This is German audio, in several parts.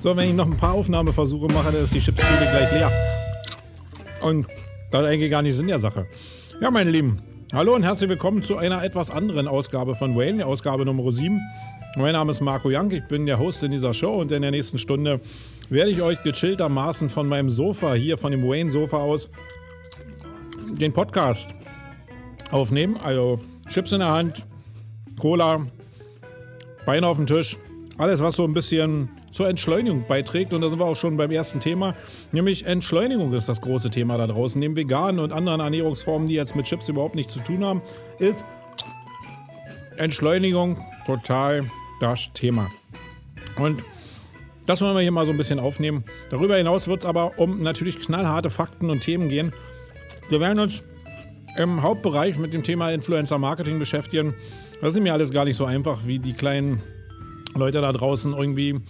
So, wenn ich noch ein paar Aufnahmeversuche mache, dann ist die Chipstüte gleich leer. Und das ist eigentlich gar nicht Sinn der Sache. Ja, meine Lieben, hallo und herzlich willkommen zu einer etwas anderen Ausgabe von Wayne, Ausgabe Nummer 7. Mein Name ist Marco Young, ich bin der Host in dieser Show und in der nächsten Stunde werde ich euch gechilltermaßen von meinem Sofa, hier von dem Wayne-Sofa aus, den Podcast aufnehmen. Also Chips in der Hand, Cola, Beine auf dem Tisch. Alles, was so ein bisschen zur Entschleunigung beiträgt. Und da sind wir auch schon beim ersten Thema. Nämlich Entschleunigung ist das große Thema da draußen. Neben veganen und anderen Ernährungsformen, die jetzt mit Chips überhaupt nichts zu tun haben, ist Entschleunigung total das Thema. Und das wollen wir hier mal so ein bisschen aufnehmen. Darüber hinaus wird es aber um natürlich knallharte Fakten und Themen gehen. Wir werden uns im Hauptbereich mit dem Thema Influencer Marketing beschäftigen. Das ist mir alles gar nicht so einfach, wie die kleinen Leute da draußen irgendwie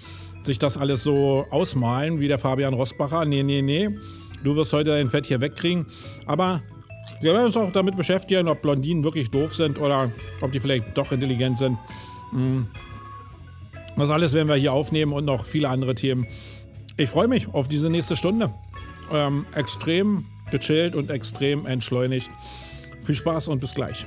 sich das alles so ausmalen, wie der Fabian Rosbacher. Nee, nee, nee. Du wirst heute dein Fett hier wegkriegen. Aber wir werden uns auch damit beschäftigen, ob Blondinen wirklich doof sind oder ob die vielleicht doch intelligent sind. Hm. Das alles werden wir hier aufnehmen und noch viele andere Themen. Ich freue mich auf diese nächste Stunde. Ähm, extrem gechillt und extrem entschleunigt. Viel Spaß und bis gleich.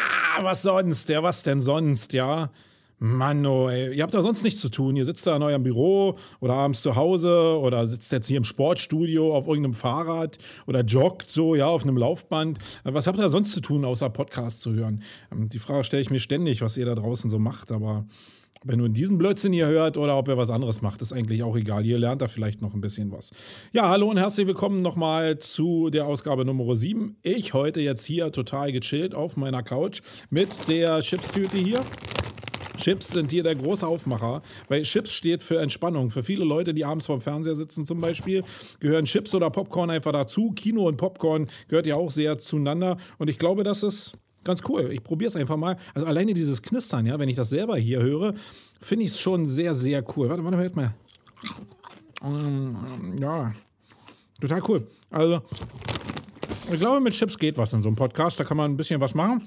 was sonst? Ja, was denn sonst, ja? Mann, oh, ey. ihr habt da sonst nichts zu tun. Ihr sitzt da in eurem Büro oder abends zu Hause oder sitzt jetzt hier im Sportstudio auf irgendeinem Fahrrad oder joggt so, ja, auf einem Laufband. Was habt ihr da sonst zu tun, außer Podcast zu hören? Ähm, die Frage stelle ich mir ständig, was ihr da draußen so macht, aber ob ihr diesen Blödsinn hier hört oder ob ihr was anderes macht, ist eigentlich auch egal. Ihr lernt da vielleicht noch ein bisschen was. Ja, hallo und herzlich willkommen nochmal zu der Ausgabe Nummer 7. Ich heute jetzt hier total gechillt auf meiner Couch mit der Chipstüte hier. Chips sind hier der große Aufmacher, weil Chips steht für Entspannung. Für viele Leute, die abends vorm Fernseher sitzen zum Beispiel, gehören Chips oder Popcorn einfach dazu. Kino und Popcorn gehört ja auch sehr zueinander. Und ich glaube, das ist ganz cool. Ich probiere es einfach mal. Also alleine dieses Knistern, ja, wenn ich das selber hier höre, finde ich es schon sehr, sehr cool. Warte, warte, hört mal. Mm, ja, total cool. Also, ich glaube, mit Chips geht was in so einem Podcast. Da kann man ein bisschen was machen.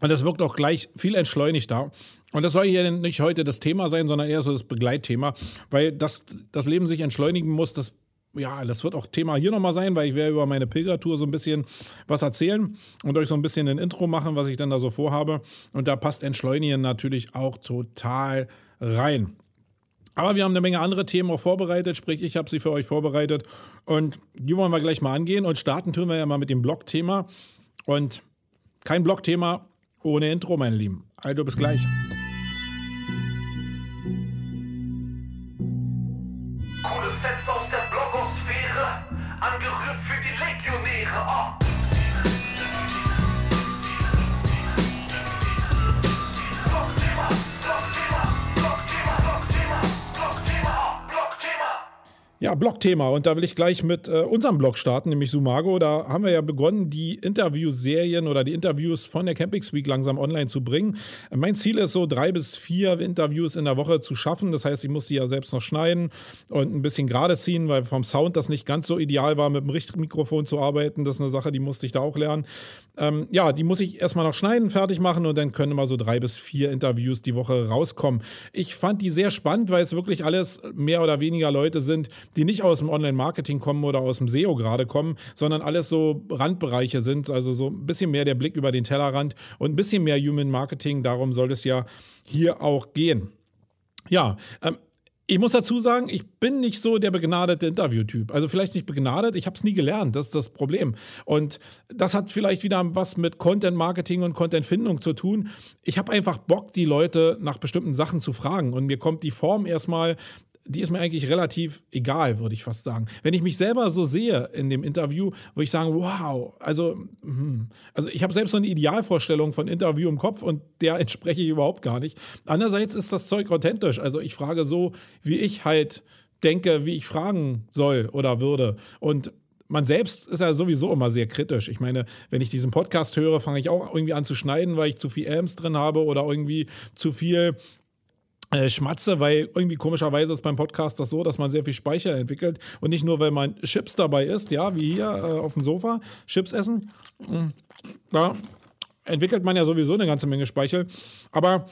Und das wirkt auch gleich viel entschleunigter. Und das soll hier nicht heute das Thema sein, sondern eher so das Begleitthema, weil das, das Leben sich entschleunigen muss, das ja, das wird auch Thema hier nochmal sein, weil ich werde über meine Pilgertour so ein bisschen was erzählen und euch so ein bisschen ein Intro machen, was ich dann da so vorhabe. Und da passt Entschleunigen natürlich auch total rein. Aber wir haben eine Menge andere Themen auch vorbereitet, sprich, ich habe sie für euch vorbereitet und die wollen wir gleich mal angehen und starten tun wir ja mal mit dem Blog-Thema. Und kein Blog-Thema ohne Intro, meine Lieben. Also bis gleich. Ja, Blog-Thema. Und da will ich gleich mit äh, unserem Blog starten, nämlich Sumago. Da haben wir ja begonnen, die Interviewserien oder die Interviews von der Campings Week langsam online zu bringen. Mein Ziel ist so, drei bis vier Interviews in der Woche zu schaffen. Das heißt, ich muss sie ja selbst noch schneiden und ein bisschen gerade ziehen, weil vom Sound das nicht ganz so ideal war, mit dem richtigen Mikrofon zu arbeiten. Das ist eine Sache, die musste ich da auch lernen. Ähm, ja, die muss ich erstmal noch schneiden, fertig machen und dann können immer so drei bis vier Interviews die Woche rauskommen. Ich fand die sehr spannend, weil es wirklich alles mehr oder weniger Leute sind, die nicht aus dem Online-Marketing kommen oder aus dem SEO gerade kommen, sondern alles so Randbereiche sind, also so ein bisschen mehr der Blick über den Tellerrand und ein bisschen mehr Human Marketing. Darum soll es ja hier auch gehen. Ja, ähm, ich muss dazu sagen, ich bin nicht so der begnadete Interviewtyp. Also vielleicht nicht begnadet, ich habe es nie gelernt, das ist das Problem. Und das hat vielleicht wieder was mit Content Marketing und Content Findung zu tun. Ich habe einfach Bock, die Leute nach bestimmten Sachen zu fragen. Und mir kommt die Form erstmal die ist mir eigentlich relativ egal, würde ich fast sagen. Wenn ich mich selber so sehe in dem Interview, würde ich sagen, wow, also, hm, also ich habe selbst so eine Idealvorstellung von Interview im Kopf und der entspreche ich überhaupt gar nicht. Andererseits ist das Zeug authentisch. Also ich frage so, wie ich halt denke, wie ich fragen soll oder würde. Und man selbst ist ja sowieso immer sehr kritisch. Ich meine, wenn ich diesen Podcast höre, fange ich auch irgendwie an zu schneiden, weil ich zu viel Amps drin habe oder irgendwie zu viel äh, schmatze, weil irgendwie komischerweise ist beim Podcast das so, dass man sehr viel Speicher entwickelt und nicht nur, weil man Chips dabei isst, ja, wie hier äh, auf dem Sofa, Chips essen. Hm, da entwickelt man ja sowieso eine ganze Menge Speichel. Aber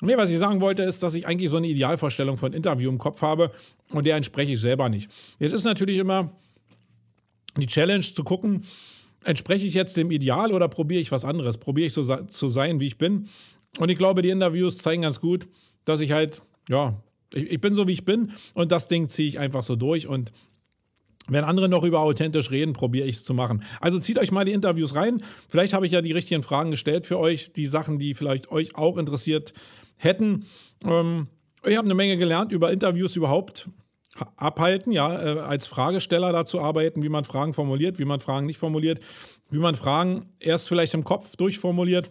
nee, was ich sagen wollte, ist, dass ich eigentlich so eine Idealvorstellung von Interview im Kopf habe und der entspreche ich selber nicht. Jetzt ist natürlich immer die Challenge zu gucken, entspreche ich jetzt dem Ideal oder probiere ich was anderes? Probiere ich so zu sein, wie ich bin? Und ich glaube, die Interviews zeigen ganz gut, dass ich halt, ja, ich, ich bin so, wie ich bin und das Ding ziehe ich einfach so durch und wenn andere noch über authentisch reden, probiere ich es zu machen. Also zieht euch mal die Interviews rein. Vielleicht habe ich ja die richtigen Fragen gestellt für euch, die Sachen, die vielleicht euch auch interessiert hätten. Ähm, ich habe eine Menge gelernt über Interviews überhaupt abhalten, ja, äh, als Fragesteller dazu arbeiten, wie man Fragen formuliert, wie man Fragen nicht formuliert, wie man Fragen erst vielleicht im Kopf durchformuliert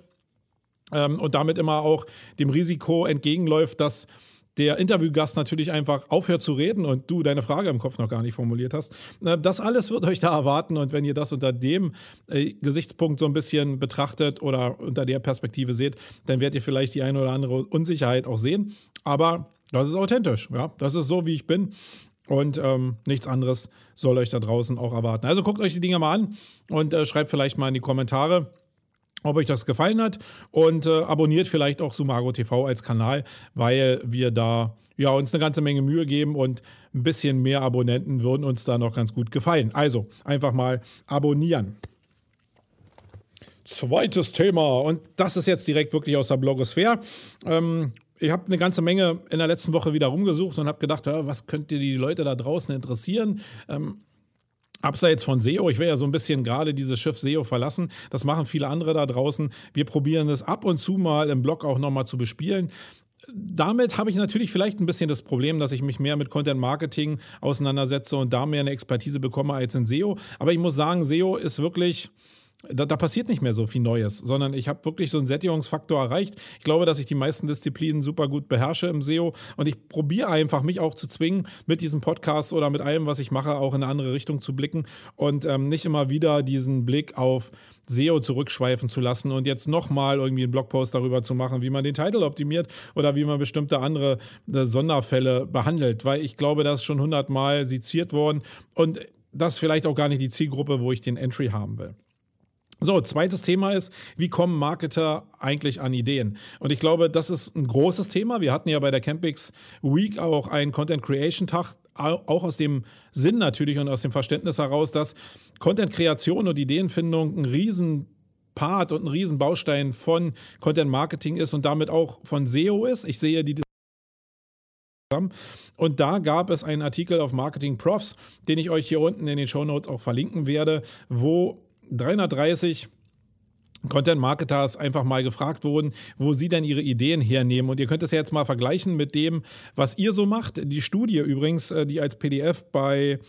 ähm, und damit immer auch dem Risiko entgegenläuft, dass der Interviewgast natürlich einfach aufhört zu reden und du deine Frage im Kopf noch gar nicht formuliert hast. Äh, das alles wird euch da erwarten und wenn ihr das unter dem äh, Gesichtspunkt so ein bisschen betrachtet oder unter der Perspektive seht, dann werdet ihr vielleicht die eine oder andere Unsicherheit auch sehen. Aber das ist authentisch, ja. Das ist so, wie ich bin. Und ähm, nichts anderes soll euch da draußen auch erwarten. Also guckt euch die Dinge mal an und äh, schreibt vielleicht mal in die Kommentare, ob euch das gefallen hat. Und äh, abonniert vielleicht auch Sumago TV als Kanal, weil wir da ja, uns eine ganze Menge Mühe geben und ein bisschen mehr Abonnenten würden uns da noch ganz gut gefallen. Also einfach mal abonnieren. Zweites Thema und das ist jetzt direkt wirklich aus der Blogosphäre. Ähm, ich habe eine ganze Menge in der letzten Woche wieder rumgesucht und habe gedacht, was könnte die Leute da draußen interessieren? Ähm, Abseits von SEO, ich will ja so ein bisschen gerade dieses Schiff SEO verlassen. Das machen viele andere da draußen. Wir probieren es ab und zu mal im Blog auch nochmal zu bespielen. Damit habe ich natürlich vielleicht ein bisschen das Problem, dass ich mich mehr mit Content Marketing auseinandersetze und da mehr eine Expertise bekomme als in SEO. Aber ich muss sagen, SEO ist wirklich da, da, passiert nicht mehr so viel Neues, sondern ich habe wirklich so einen Sättigungsfaktor erreicht. Ich glaube, dass ich die meisten Disziplinen super gut beherrsche im SEO und ich probiere einfach, mich auch zu zwingen, mit diesem Podcast oder mit allem, was ich mache, auch in eine andere Richtung zu blicken und ähm, nicht immer wieder diesen Blick auf SEO zurückschweifen zu lassen und jetzt nochmal irgendwie einen Blogpost darüber zu machen, wie man den Titel optimiert oder wie man bestimmte andere äh, Sonderfälle behandelt, weil ich glaube, das ist schon hundertmal seziert worden und das ist vielleicht auch gar nicht die Zielgruppe, wo ich den Entry haben will. So, zweites Thema ist, wie kommen Marketer eigentlich an Ideen? Und ich glaube, das ist ein großes Thema. Wir hatten ja bei der Campix Week auch einen Content Creation Tag, auch aus dem Sinn natürlich und aus dem Verständnis heraus, dass Content Kreation und Ideenfindung ein riesen Part und ein Riesenbaustein von Content Marketing ist und damit auch von SEO ist. Ich sehe die und da gab es einen Artikel auf Marketing Profs, den ich euch hier unten in den Show Notes auch verlinken werde, wo 330 Content-Marketers einfach mal gefragt wurden, wo sie denn ihre Ideen hernehmen. Und ihr könnt es ja jetzt mal vergleichen mit dem, was ihr so macht. Die Studie übrigens, äh, die als PDF bei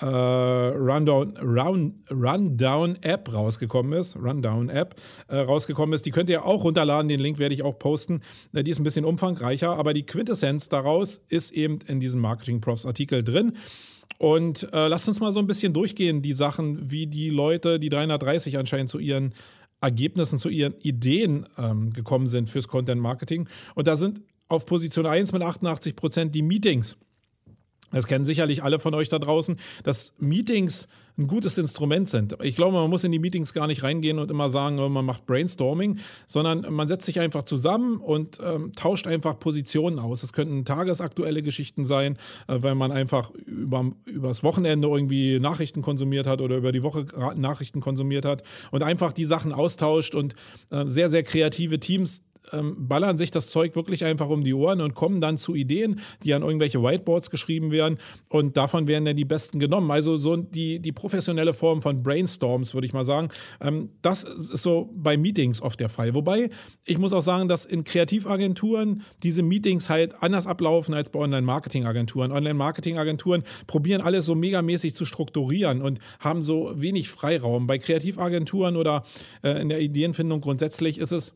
äh, Rundown, Run, Rundown App rausgekommen ist, Rundown App äh, rausgekommen ist, die könnt ihr auch runterladen, den Link werde ich auch posten. Äh, die ist ein bisschen umfangreicher, aber die Quintessenz daraus ist eben in diesem Marketing Profs Artikel drin. Und äh, lasst uns mal so ein bisschen durchgehen, die Sachen, wie die Leute, die 330 anscheinend zu ihren Ergebnissen, zu ihren Ideen ähm, gekommen sind fürs Content Marketing. Und da sind auf Position 1 mit 88 Prozent die Meetings. Das kennen sicherlich alle von euch da draußen, dass Meetings ein gutes Instrument sind. Ich glaube, man muss in die Meetings gar nicht reingehen und immer sagen, oh, man macht Brainstorming, sondern man setzt sich einfach zusammen und ähm, tauscht einfach Positionen aus. Es könnten tagesaktuelle Geschichten sein, äh, weil man einfach über, übers Wochenende irgendwie Nachrichten konsumiert hat oder über die Woche Nachrichten konsumiert hat und einfach die Sachen austauscht und äh, sehr, sehr kreative Teams ähm, ballern sich das Zeug wirklich einfach um die Ohren und kommen dann zu Ideen, die an irgendwelche Whiteboards geschrieben werden und davon werden dann die besten genommen. Also so die, die professionelle Form von Brainstorms, würde ich mal sagen. Ähm, das ist so bei Meetings oft der Fall. Wobei, ich muss auch sagen, dass in Kreativagenturen diese Meetings halt anders ablaufen als bei Online-Marketing-Agenturen. Online-Marketing-Agenturen probieren alles so megamäßig zu strukturieren und haben so wenig Freiraum. Bei Kreativagenturen oder äh, in der Ideenfindung grundsätzlich ist es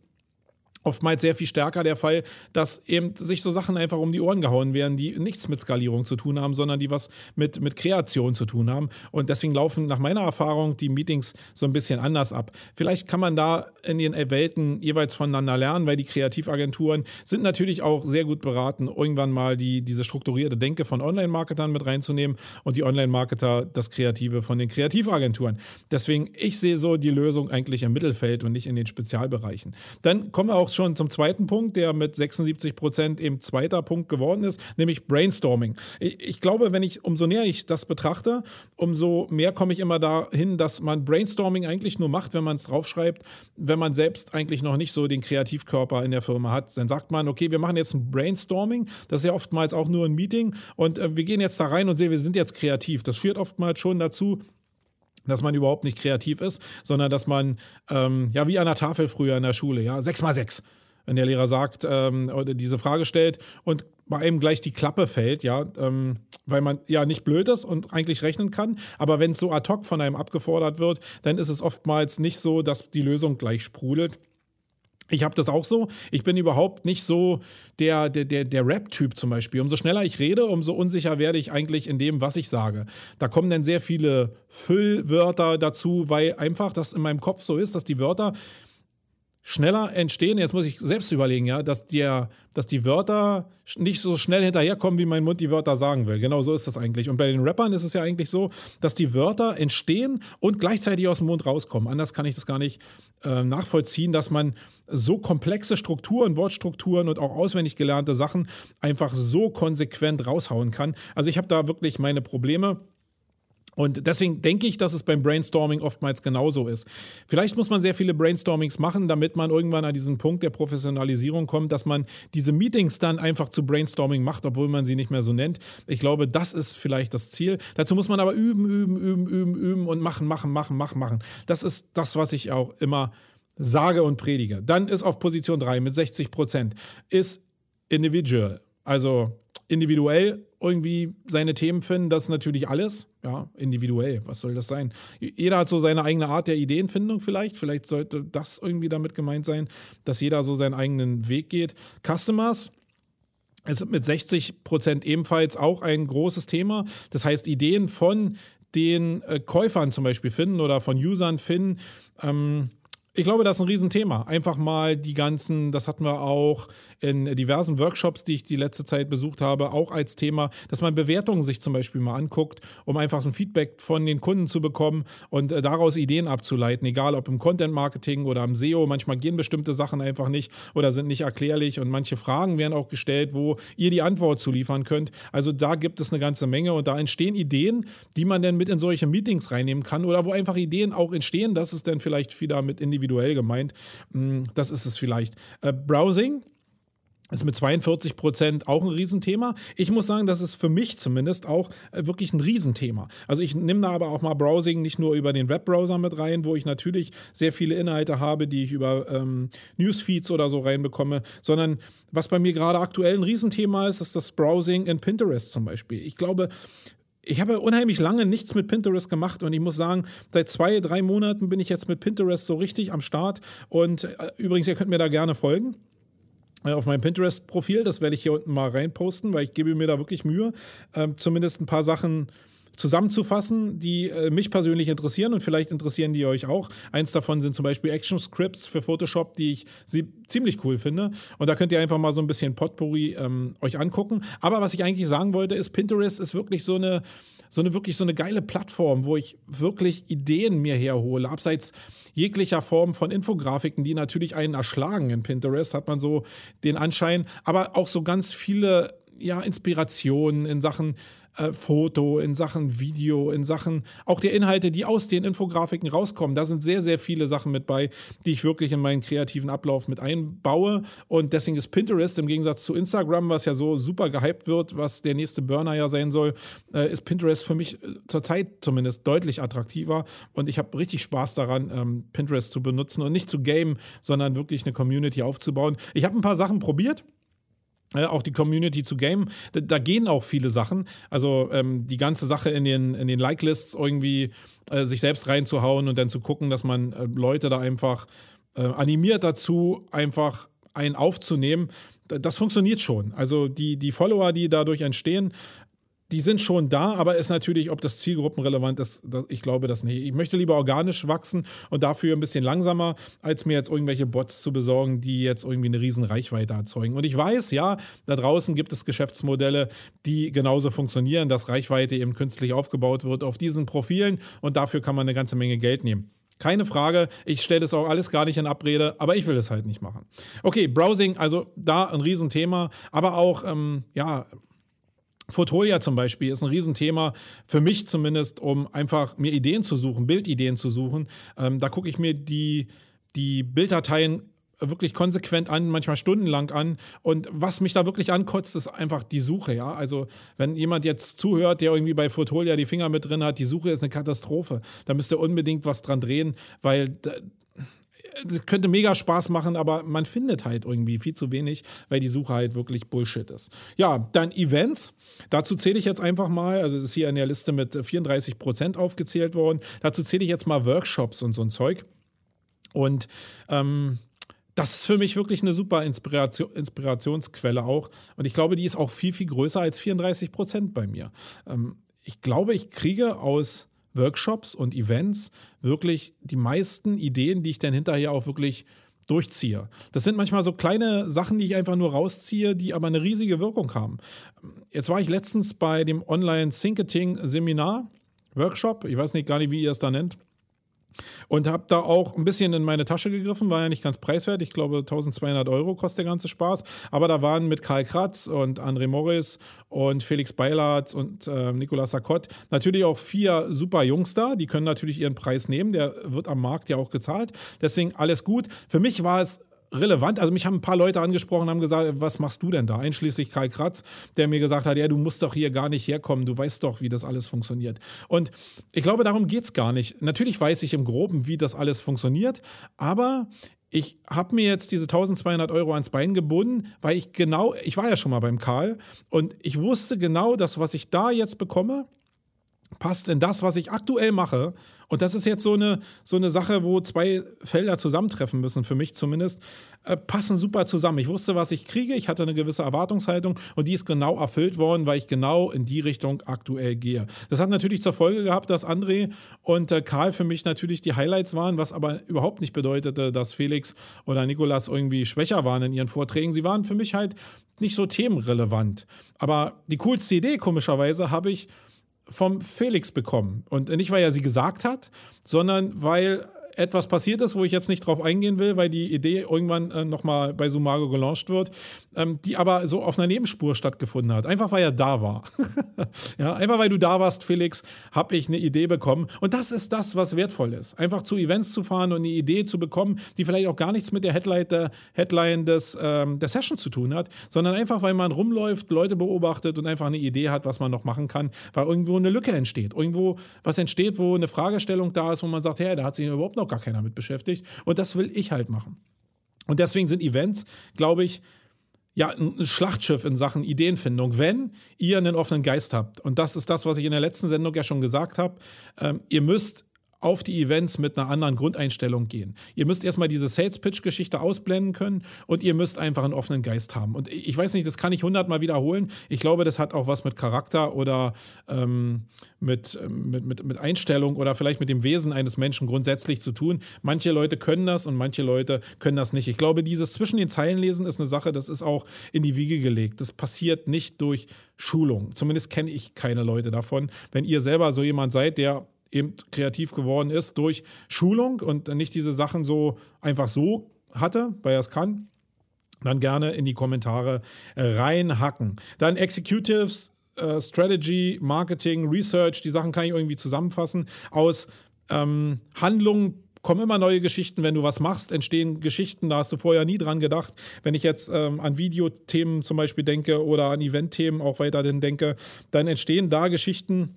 oftmals sehr viel stärker der Fall, dass eben sich so Sachen einfach um die Ohren gehauen werden, die nichts mit Skalierung zu tun haben, sondern die was mit, mit Kreation zu tun haben. Und deswegen laufen nach meiner Erfahrung die Meetings so ein bisschen anders ab. Vielleicht kann man da in den Welten jeweils voneinander lernen, weil die Kreativagenturen sind natürlich auch sehr gut beraten, irgendwann mal die, diese strukturierte Denke von Online-Marketern mit reinzunehmen und die Online-Marketer das Kreative von den Kreativagenturen. Deswegen, ich sehe so die Lösung eigentlich im Mittelfeld und nicht in den Spezialbereichen. Dann kommen wir auch auch schon zum zweiten Punkt, der mit 76 Prozent eben zweiter Punkt geworden ist, nämlich Brainstorming. Ich, ich, glaube, wenn ich, umso näher ich das betrachte, umso mehr komme ich immer dahin, dass man Brainstorming eigentlich nur macht, wenn man es draufschreibt, wenn man selbst eigentlich noch nicht so den Kreativkörper in der Firma hat. Dann sagt man, okay, wir machen jetzt ein Brainstorming, das ist ja oftmals auch nur ein Meeting und äh, wir gehen jetzt da rein und sehen, wir sind jetzt kreativ. Das führt oftmals schon dazu, dass man überhaupt nicht kreativ ist, sondern dass man, ähm, ja, wie an der Tafel früher in der Schule, ja, sechs mal sechs. Wenn der Lehrer sagt, ähm, oder diese Frage stellt und bei einem gleich die Klappe fällt, ja, ähm, weil man ja nicht blöd ist und eigentlich rechnen kann. Aber wenn es so ad hoc von einem abgefordert wird, dann ist es oftmals nicht so, dass die Lösung gleich sprudelt. Ich habe das auch so. Ich bin überhaupt nicht so der, der, der, der Rap-Typ zum Beispiel. Umso schneller ich rede, umso unsicher werde ich eigentlich in dem, was ich sage. Da kommen dann sehr viele Füllwörter dazu, weil einfach das in meinem Kopf so ist, dass die Wörter schneller entstehen. Jetzt muss ich selbst überlegen, ja, dass, der, dass die Wörter nicht so schnell hinterherkommen, wie mein Mund die Wörter sagen will. Genau so ist das eigentlich. Und bei den Rappern ist es ja eigentlich so, dass die Wörter entstehen und gleichzeitig aus dem Mund rauskommen. Anders kann ich das gar nicht äh, nachvollziehen, dass man so komplexe Strukturen, Wortstrukturen und auch auswendig gelernte Sachen einfach so konsequent raushauen kann. Also ich habe da wirklich meine Probleme. Und deswegen denke ich, dass es beim Brainstorming oftmals genauso ist. Vielleicht muss man sehr viele Brainstormings machen, damit man irgendwann an diesen Punkt der Professionalisierung kommt, dass man diese Meetings dann einfach zu Brainstorming macht, obwohl man sie nicht mehr so nennt. Ich glaube, das ist vielleicht das Ziel. Dazu muss man aber üben, üben, üben, üben, üben und machen, machen, machen, machen, machen. Das ist das, was ich auch immer sage und predige. Dann ist auf Position 3 mit 60 Prozent ist Individual. Also individuell irgendwie seine Themen finden, das ist natürlich alles. Ja, individuell, was soll das sein? Jeder hat so seine eigene Art der Ideenfindung vielleicht. Vielleicht sollte das irgendwie damit gemeint sein, dass jeder so seinen eigenen Weg geht. Customers, ist mit 60 Prozent ebenfalls auch ein großes Thema. Das heißt, Ideen von den äh, Käufern zum Beispiel finden oder von Usern finden. Ähm, ich glaube, das ist ein Riesenthema. Einfach mal die ganzen, das hatten wir auch in diversen Workshops, die ich die letzte Zeit besucht habe, auch als Thema, dass man Bewertungen sich zum Beispiel mal anguckt, um einfach ein Feedback von den Kunden zu bekommen und äh, daraus Ideen abzuleiten, egal ob im Content Marketing oder im SEO. Manchmal gehen bestimmte Sachen einfach nicht oder sind nicht erklärlich und manche Fragen werden auch gestellt, wo ihr die Antwort zu liefern könnt. Also da gibt es eine ganze Menge und da entstehen Ideen, die man dann mit in solche Meetings reinnehmen kann oder wo einfach Ideen auch entstehen. Das ist dann vielleicht wieder mit individuell individuell gemeint. Mm, das ist es vielleicht. Äh, Browsing ist mit 42 Prozent auch ein Riesenthema. Ich muss sagen, das ist für mich zumindest auch äh, wirklich ein Riesenthema. Also ich nehme da aber auch mal Browsing nicht nur über den Webbrowser mit rein, wo ich natürlich sehr viele Inhalte habe, die ich über ähm, Newsfeeds oder so reinbekomme, sondern was bei mir gerade aktuell ein Riesenthema ist, ist das Browsing in Pinterest zum Beispiel. Ich glaube, ich habe unheimlich lange nichts mit Pinterest gemacht und ich muss sagen, seit zwei, drei Monaten bin ich jetzt mit Pinterest so richtig am Start. Und äh, übrigens, ihr könnt mir da gerne folgen äh, auf meinem Pinterest-Profil. Das werde ich hier unten mal reinposten, weil ich gebe mir da wirklich Mühe, äh, zumindest ein paar Sachen zusammenzufassen, die äh, mich persönlich interessieren und vielleicht interessieren die euch auch. Eins davon sind zum Beispiel Action Scripts für Photoshop, die ich ziemlich cool finde. Und da könnt ihr einfach mal so ein bisschen Potpourri ähm, euch angucken. Aber was ich eigentlich sagen wollte, ist, Pinterest ist wirklich so eine, so eine wirklich so eine geile Plattform, wo ich wirklich Ideen mir herhole. Abseits jeglicher Form von Infografiken, die natürlich einen erschlagen in Pinterest, hat man so den Anschein. Aber auch so ganz viele ja, Inspiration, in Sachen äh, Foto, in Sachen Video, in Sachen auch der Inhalte, die aus den Infografiken rauskommen. Da sind sehr, sehr viele Sachen mit bei, die ich wirklich in meinen kreativen Ablauf mit einbaue. Und deswegen ist Pinterest im Gegensatz zu Instagram, was ja so super gehypt wird, was der nächste Burner ja sein soll, äh, ist Pinterest für mich äh, zurzeit zumindest deutlich attraktiver. Und ich habe richtig Spaß daran, ähm, Pinterest zu benutzen und nicht zu gamen, sondern wirklich eine Community aufzubauen. Ich habe ein paar Sachen probiert. Äh, auch die Community zu gamen. Da, da, gehen auch viele Sachen. Also ähm, die ganze Sache in den, in den Like-Lists irgendwie äh, sich selbst reinzuhauen und dann zu gucken, dass man äh, Leute da einfach äh, animiert dazu, einfach einen aufzunehmen. Das funktioniert schon. Also die, die Follower, die dadurch entstehen, die sind schon da, aber ist natürlich, ob das zielgruppenrelevant ist, das, ich glaube das nicht. Ich möchte lieber organisch wachsen und dafür ein bisschen langsamer, als mir jetzt irgendwelche Bots zu besorgen, die jetzt irgendwie eine riesen Reichweite erzeugen. Und ich weiß, ja, da draußen gibt es Geschäftsmodelle, die genauso funktionieren, dass Reichweite eben künstlich aufgebaut wird auf diesen Profilen und dafür kann man eine ganze Menge Geld nehmen. Keine Frage, ich stelle das auch alles gar nicht in Abrede, aber ich will es halt nicht machen. Okay, Browsing, also da ein Riesenthema, aber auch, ähm, ja, Fotolia zum Beispiel ist ein Riesenthema, für mich zumindest, um einfach mir Ideen zu suchen, Bildideen zu suchen. Ähm, da gucke ich mir die, die Bilddateien wirklich konsequent an, manchmal stundenlang an. Und was mich da wirklich ankotzt, ist einfach die Suche, ja. Also, wenn jemand jetzt zuhört, der irgendwie bei Fotolia die Finger mit drin hat, die Suche ist eine Katastrophe. Da müsst ihr unbedingt was dran drehen, weil könnte mega Spaß machen, aber man findet halt irgendwie viel zu wenig, weil die Suche halt wirklich Bullshit ist. Ja, dann Events. Dazu zähle ich jetzt einfach mal, also das ist hier in der Liste mit 34 Prozent aufgezählt worden. Dazu zähle ich jetzt mal Workshops und so ein Zeug. Und ähm, das ist für mich wirklich eine super Inspiration, Inspirationsquelle auch. Und ich glaube, die ist auch viel, viel größer als 34 Prozent bei mir. Ähm, ich glaube, ich kriege aus Workshops und Events wirklich die meisten Ideen, die ich dann hinterher auch wirklich durchziehe. Das sind manchmal so kleine Sachen, die ich einfach nur rausziehe, die aber eine riesige Wirkung haben. Jetzt war ich letztens bei dem Online-Thinketing-Seminar, Workshop, ich weiß nicht gar nicht, wie ihr es da nennt. Und habe da auch ein bisschen in meine Tasche gegriffen, war ja nicht ganz preiswert. Ich glaube, 1200 Euro kostet der ganze Spaß. Aber da waren mit Karl Kratz und André Morris und Felix Beilert und äh, Nicolas Sarkott natürlich auch vier super Jungs da. Die können natürlich ihren Preis nehmen. Der wird am Markt ja auch gezahlt. Deswegen alles gut. Für mich war es relevant. Also mich haben ein paar Leute angesprochen, haben gesagt, was machst du denn da? Einschließlich Karl Kratz, der mir gesagt hat, ja, du musst doch hier gar nicht herkommen, du weißt doch, wie das alles funktioniert. Und ich glaube, darum geht es gar nicht. Natürlich weiß ich im Groben, wie das alles funktioniert, aber ich habe mir jetzt diese 1200 Euro ans Bein gebunden, weil ich genau, ich war ja schon mal beim Karl und ich wusste genau, dass was ich da jetzt bekomme, passt in das, was ich aktuell mache und das ist jetzt so eine, so eine Sache, wo zwei Felder zusammentreffen müssen, für mich zumindest, äh, passen super zusammen. Ich wusste, was ich kriege, ich hatte eine gewisse Erwartungshaltung und die ist genau erfüllt worden, weil ich genau in die Richtung aktuell gehe. Das hat natürlich zur Folge gehabt, dass André und äh, Karl für mich natürlich die Highlights waren, was aber überhaupt nicht bedeutete, dass Felix oder Nikolas irgendwie schwächer waren in ihren Vorträgen. Sie waren für mich halt nicht so themenrelevant. Aber die coolste Idee, komischerweise, habe ich vom Felix bekommen. Und nicht, weil er sie gesagt hat, sondern weil etwas passiert ist, wo ich jetzt nicht drauf eingehen will, weil die Idee irgendwann äh, nochmal bei Sumago gelauncht wird, ähm, die aber so auf einer Nebenspur stattgefunden hat. Einfach weil er da war. ja, einfach weil du da warst, Felix, habe ich eine Idee bekommen. Und das ist das, was wertvoll ist. Einfach zu Events zu fahren und eine Idee zu bekommen, die vielleicht auch gar nichts mit der Headline, der, Headline des, ähm, der Session zu tun hat, sondern einfach, weil man rumläuft, Leute beobachtet und einfach eine Idee hat, was man noch machen kann, weil irgendwo eine Lücke entsteht. Irgendwo was entsteht, wo eine Fragestellung da ist, wo man sagt, hey, da hat sich überhaupt noch gar keiner mit beschäftigt. Und das will ich halt machen. Und deswegen sind Events, glaube ich, ja, ein Schlachtschiff in Sachen Ideenfindung, wenn ihr einen offenen Geist habt. Und das ist das, was ich in der letzten Sendung ja schon gesagt habe. Ähm, ihr müsst auf die Events mit einer anderen Grundeinstellung gehen. Ihr müsst erstmal diese Sales-Pitch-Geschichte ausblenden können und ihr müsst einfach einen offenen Geist haben. Und ich weiß nicht, das kann ich hundertmal wiederholen. Ich glaube, das hat auch was mit Charakter oder ähm, mit, mit, mit, mit Einstellung oder vielleicht mit dem Wesen eines Menschen grundsätzlich zu tun. Manche Leute können das und manche Leute können das nicht. Ich glaube, dieses zwischen den Zeilen lesen ist eine Sache, das ist auch in die Wiege gelegt. Das passiert nicht durch Schulung. Zumindest kenne ich keine Leute davon. Wenn ihr selber so jemand seid, der eben kreativ geworden ist durch Schulung und nicht diese Sachen so einfach so hatte, weil er es kann, dann gerne in die Kommentare reinhacken. Dann Executives, äh, Strategy, Marketing, Research, die Sachen kann ich irgendwie zusammenfassen. Aus ähm, Handlungen kommen immer neue Geschichten. Wenn du was machst, entstehen Geschichten, da hast du vorher nie dran gedacht. Wenn ich jetzt ähm, an Videothemen zum Beispiel denke oder an Eventthemen auch weiterhin denke, dann entstehen da Geschichten,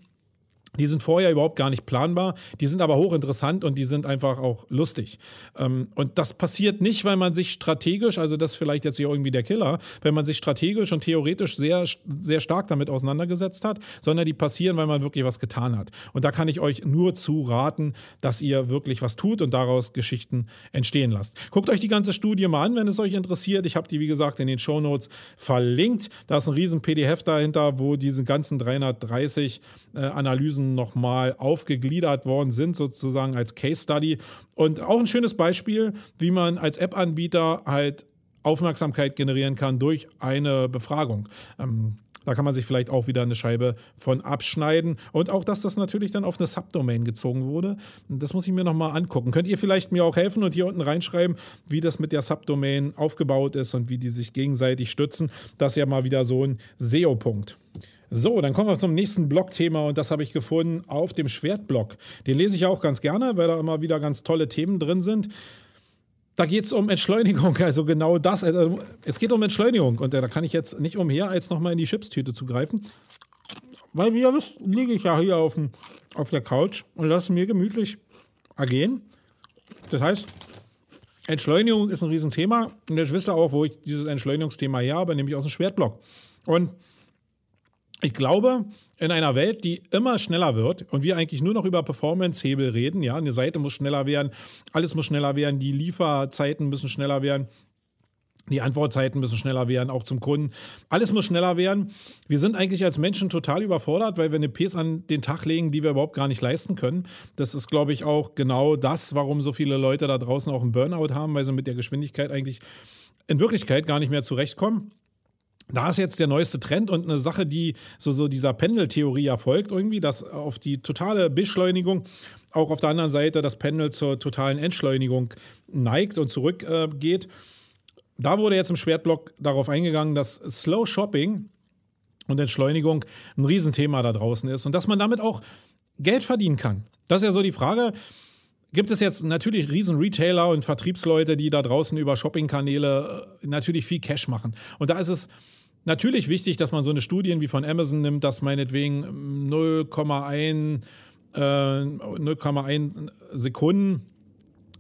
die sind vorher überhaupt gar nicht planbar, die sind aber hochinteressant und die sind einfach auch lustig. Ähm, und das passiert nicht, weil man sich strategisch, also das ist vielleicht jetzt hier irgendwie der Killer, wenn man sich strategisch und theoretisch sehr, sehr stark damit auseinandergesetzt hat, sondern die passieren, weil man wirklich was getan hat. Und da kann ich euch nur zu raten, dass ihr wirklich was tut und daraus Geschichten entstehen lasst. Guckt euch die ganze Studie mal an, wenn es euch interessiert. Ich habe die, wie gesagt, in den Show Notes verlinkt. Da ist ein riesen PDF dahinter, wo diese ganzen 330 äh, Analysen Phasen nochmal aufgegliedert worden sind, sozusagen als Case Study. Und auch ein schönes Beispiel, wie man als App-Anbieter halt Aufmerksamkeit generieren kann durch eine Befragung. Ähm, da kann man sich vielleicht auch wieder eine Scheibe von abschneiden. Und auch, dass das natürlich dann auf eine Subdomain gezogen wurde. Das muss ich mir nochmal angucken. Könnt ihr vielleicht mir auch helfen und hier unten reinschreiben, wie das mit der Subdomain aufgebaut ist und wie die sich gegenseitig stützen? Das ist ja mal wieder so ein SEO-Punkt. So, dann kommen wir zum nächsten Blog-Thema und das habe ich gefunden auf dem Schwertblog. Den lese ich auch ganz gerne, weil da immer wieder ganz tolle Themen drin sind. Da geht es um Entschleunigung, also genau das. Also es geht um Entschleunigung und da kann ich jetzt nicht umher, als nochmal in die Chipstüte zu greifen. Weil, wie ihr wisst, liege ich ja hier auf, dem, auf der Couch und lasse mir gemütlich ergehen. Das heißt, Entschleunigung ist ein Riesenthema und jetzt wisst ihr auch, wo ich dieses Entschleunigungsthema her habe, nämlich aus dem Schwertblog. Und ich glaube, in einer Welt, die immer schneller wird und wir eigentlich nur noch über Performance-Hebel reden, ja, eine Seite muss schneller werden, alles muss schneller werden, die Lieferzeiten müssen schneller werden, die Antwortzeiten müssen schneller werden, auch zum Kunden. Alles muss schneller werden. Wir sind eigentlich als Menschen total überfordert, weil wir eine Ps an den Tag legen, die wir überhaupt gar nicht leisten können. Das ist, glaube ich, auch genau das, warum so viele Leute da draußen auch einen Burnout haben, weil sie mit der Geschwindigkeit eigentlich in Wirklichkeit gar nicht mehr zurechtkommen da ist jetzt der neueste Trend und eine Sache, die so, so dieser Pendeltheorie erfolgt irgendwie, dass auf die totale Beschleunigung auch auf der anderen Seite das Pendel zur totalen Entschleunigung neigt und zurückgeht. Äh, da wurde jetzt im Schwertblock darauf eingegangen, dass Slow Shopping und Entschleunigung ein Riesenthema da draußen ist und dass man damit auch Geld verdienen kann. Das ist ja so die Frage. Gibt es jetzt natürlich riesen Retailer und Vertriebsleute, die da draußen über Shoppingkanäle äh, natürlich viel Cash machen. Und da ist es natürlich wichtig, dass man so eine Studien wie von Amazon nimmt, dass meinetwegen 0,1 äh, 0,1 Sekunden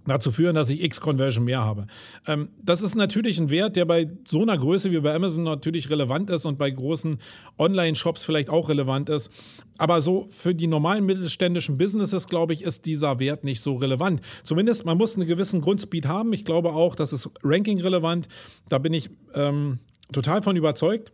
dazu führen, dass ich X-Conversion mehr habe. Ähm, das ist natürlich ein Wert, der bei so einer Größe wie bei Amazon natürlich relevant ist und bei großen Online-Shops vielleicht auch relevant ist. Aber so für die normalen mittelständischen Businesses, glaube ich, ist dieser Wert nicht so relevant. Zumindest, man muss einen gewissen Grundspeed haben. Ich glaube auch, das ist Ranking relevant. Da bin ich ähm, total von überzeugt.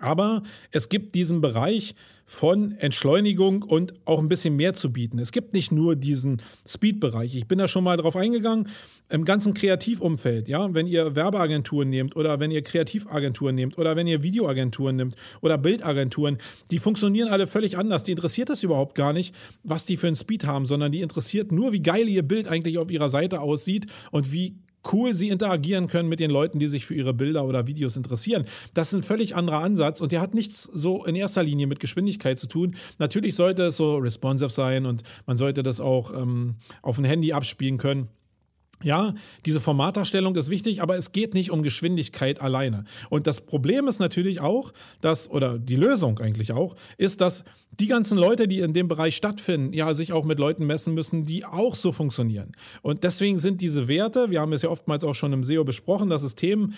Aber es gibt diesen Bereich von Entschleunigung und auch ein bisschen mehr zu bieten. Es gibt nicht nur diesen Speed-Bereich. Ich bin da schon mal drauf eingegangen. Im ganzen Kreativumfeld, ja, wenn ihr Werbeagenturen nehmt oder wenn ihr Kreativagenturen nehmt oder wenn ihr Videoagenturen nehmt oder Bildagenturen, die funktionieren alle völlig anders. Die interessiert das überhaupt gar nicht, was die für einen Speed haben, sondern die interessiert nur, wie geil ihr Bild eigentlich auf ihrer Seite aussieht und wie cool sie interagieren können mit den Leuten, die sich für ihre Bilder oder Videos interessieren. Das ist ein völlig anderer Ansatz und der hat nichts so in erster Linie mit Geschwindigkeit zu tun. Natürlich sollte es so responsive sein und man sollte das auch ähm, auf ein Handy abspielen können. Ja, diese Formatdarstellung ist wichtig, aber es geht nicht um Geschwindigkeit alleine. Und das Problem ist natürlich auch, dass, oder die Lösung eigentlich auch, ist, dass die ganzen Leute, die in dem Bereich stattfinden, ja, sich auch mit Leuten messen müssen, die auch so funktionieren. Und deswegen sind diese Werte, wir haben es ja oftmals auch schon im SEO besprochen, dass es Themen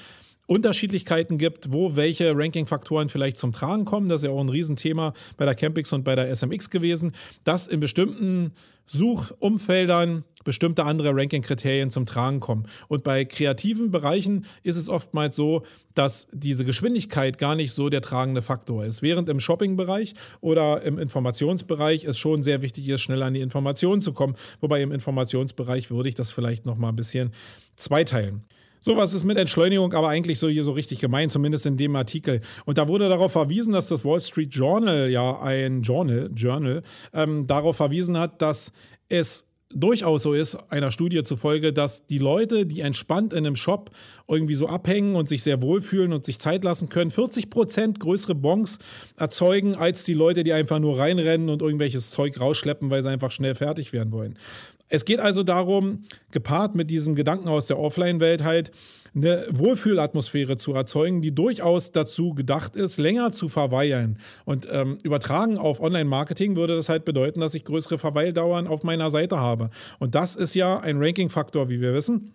Unterschiedlichkeiten gibt, wo welche Ranking-Faktoren vielleicht zum Tragen kommen. Das ist ja auch ein Riesenthema bei der Campix und bei der SMX gewesen, dass in bestimmten Suchumfeldern bestimmte andere Ranking-Kriterien zum Tragen kommen. Und bei kreativen Bereichen ist es oftmals so, dass diese Geschwindigkeit gar nicht so der tragende Faktor ist. Während im Shopping-Bereich oder im Informationsbereich es schon sehr wichtig ist, schnell an die Informationen zu kommen. Wobei im Informationsbereich würde ich das vielleicht noch mal ein bisschen zweiteilen. Sowas ist mit Entschleunigung aber eigentlich so hier so richtig gemeint, zumindest in dem Artikel. Und da wurde darauf verwiesen, dass das Wall Street Journal ja ein Journal, Journal ähm, darauf verwiesen hat, dass es durchaus so ist, einer Studie zufolge, dass die Leute, die entspannt in einem Shop irgendwie so abhängen und sich sehr wohlfühlen und sich Zeit lassen können, 40 Prozent größere Bons erzeugen als die Leute, die einfach nur reinrennen und irgendwelches Zeug rausschleppen, weil sie einfach schnell fertig werden wollen. Es geht also darum, gepaart mit diesem Gedanken aus der Offline-Welt halt, eine Wohlfühlatmosphäre zu erzeugen, die durchaus dazu gedacht ist, länger zu verweilen. Und ähm, übertragen auf Online-Marketing würde das halt bedeuten, dass ich größere Verweildauern auf meiner Seite habe. Und das ist ja ein Ranking-Faktor, wie wir wissen.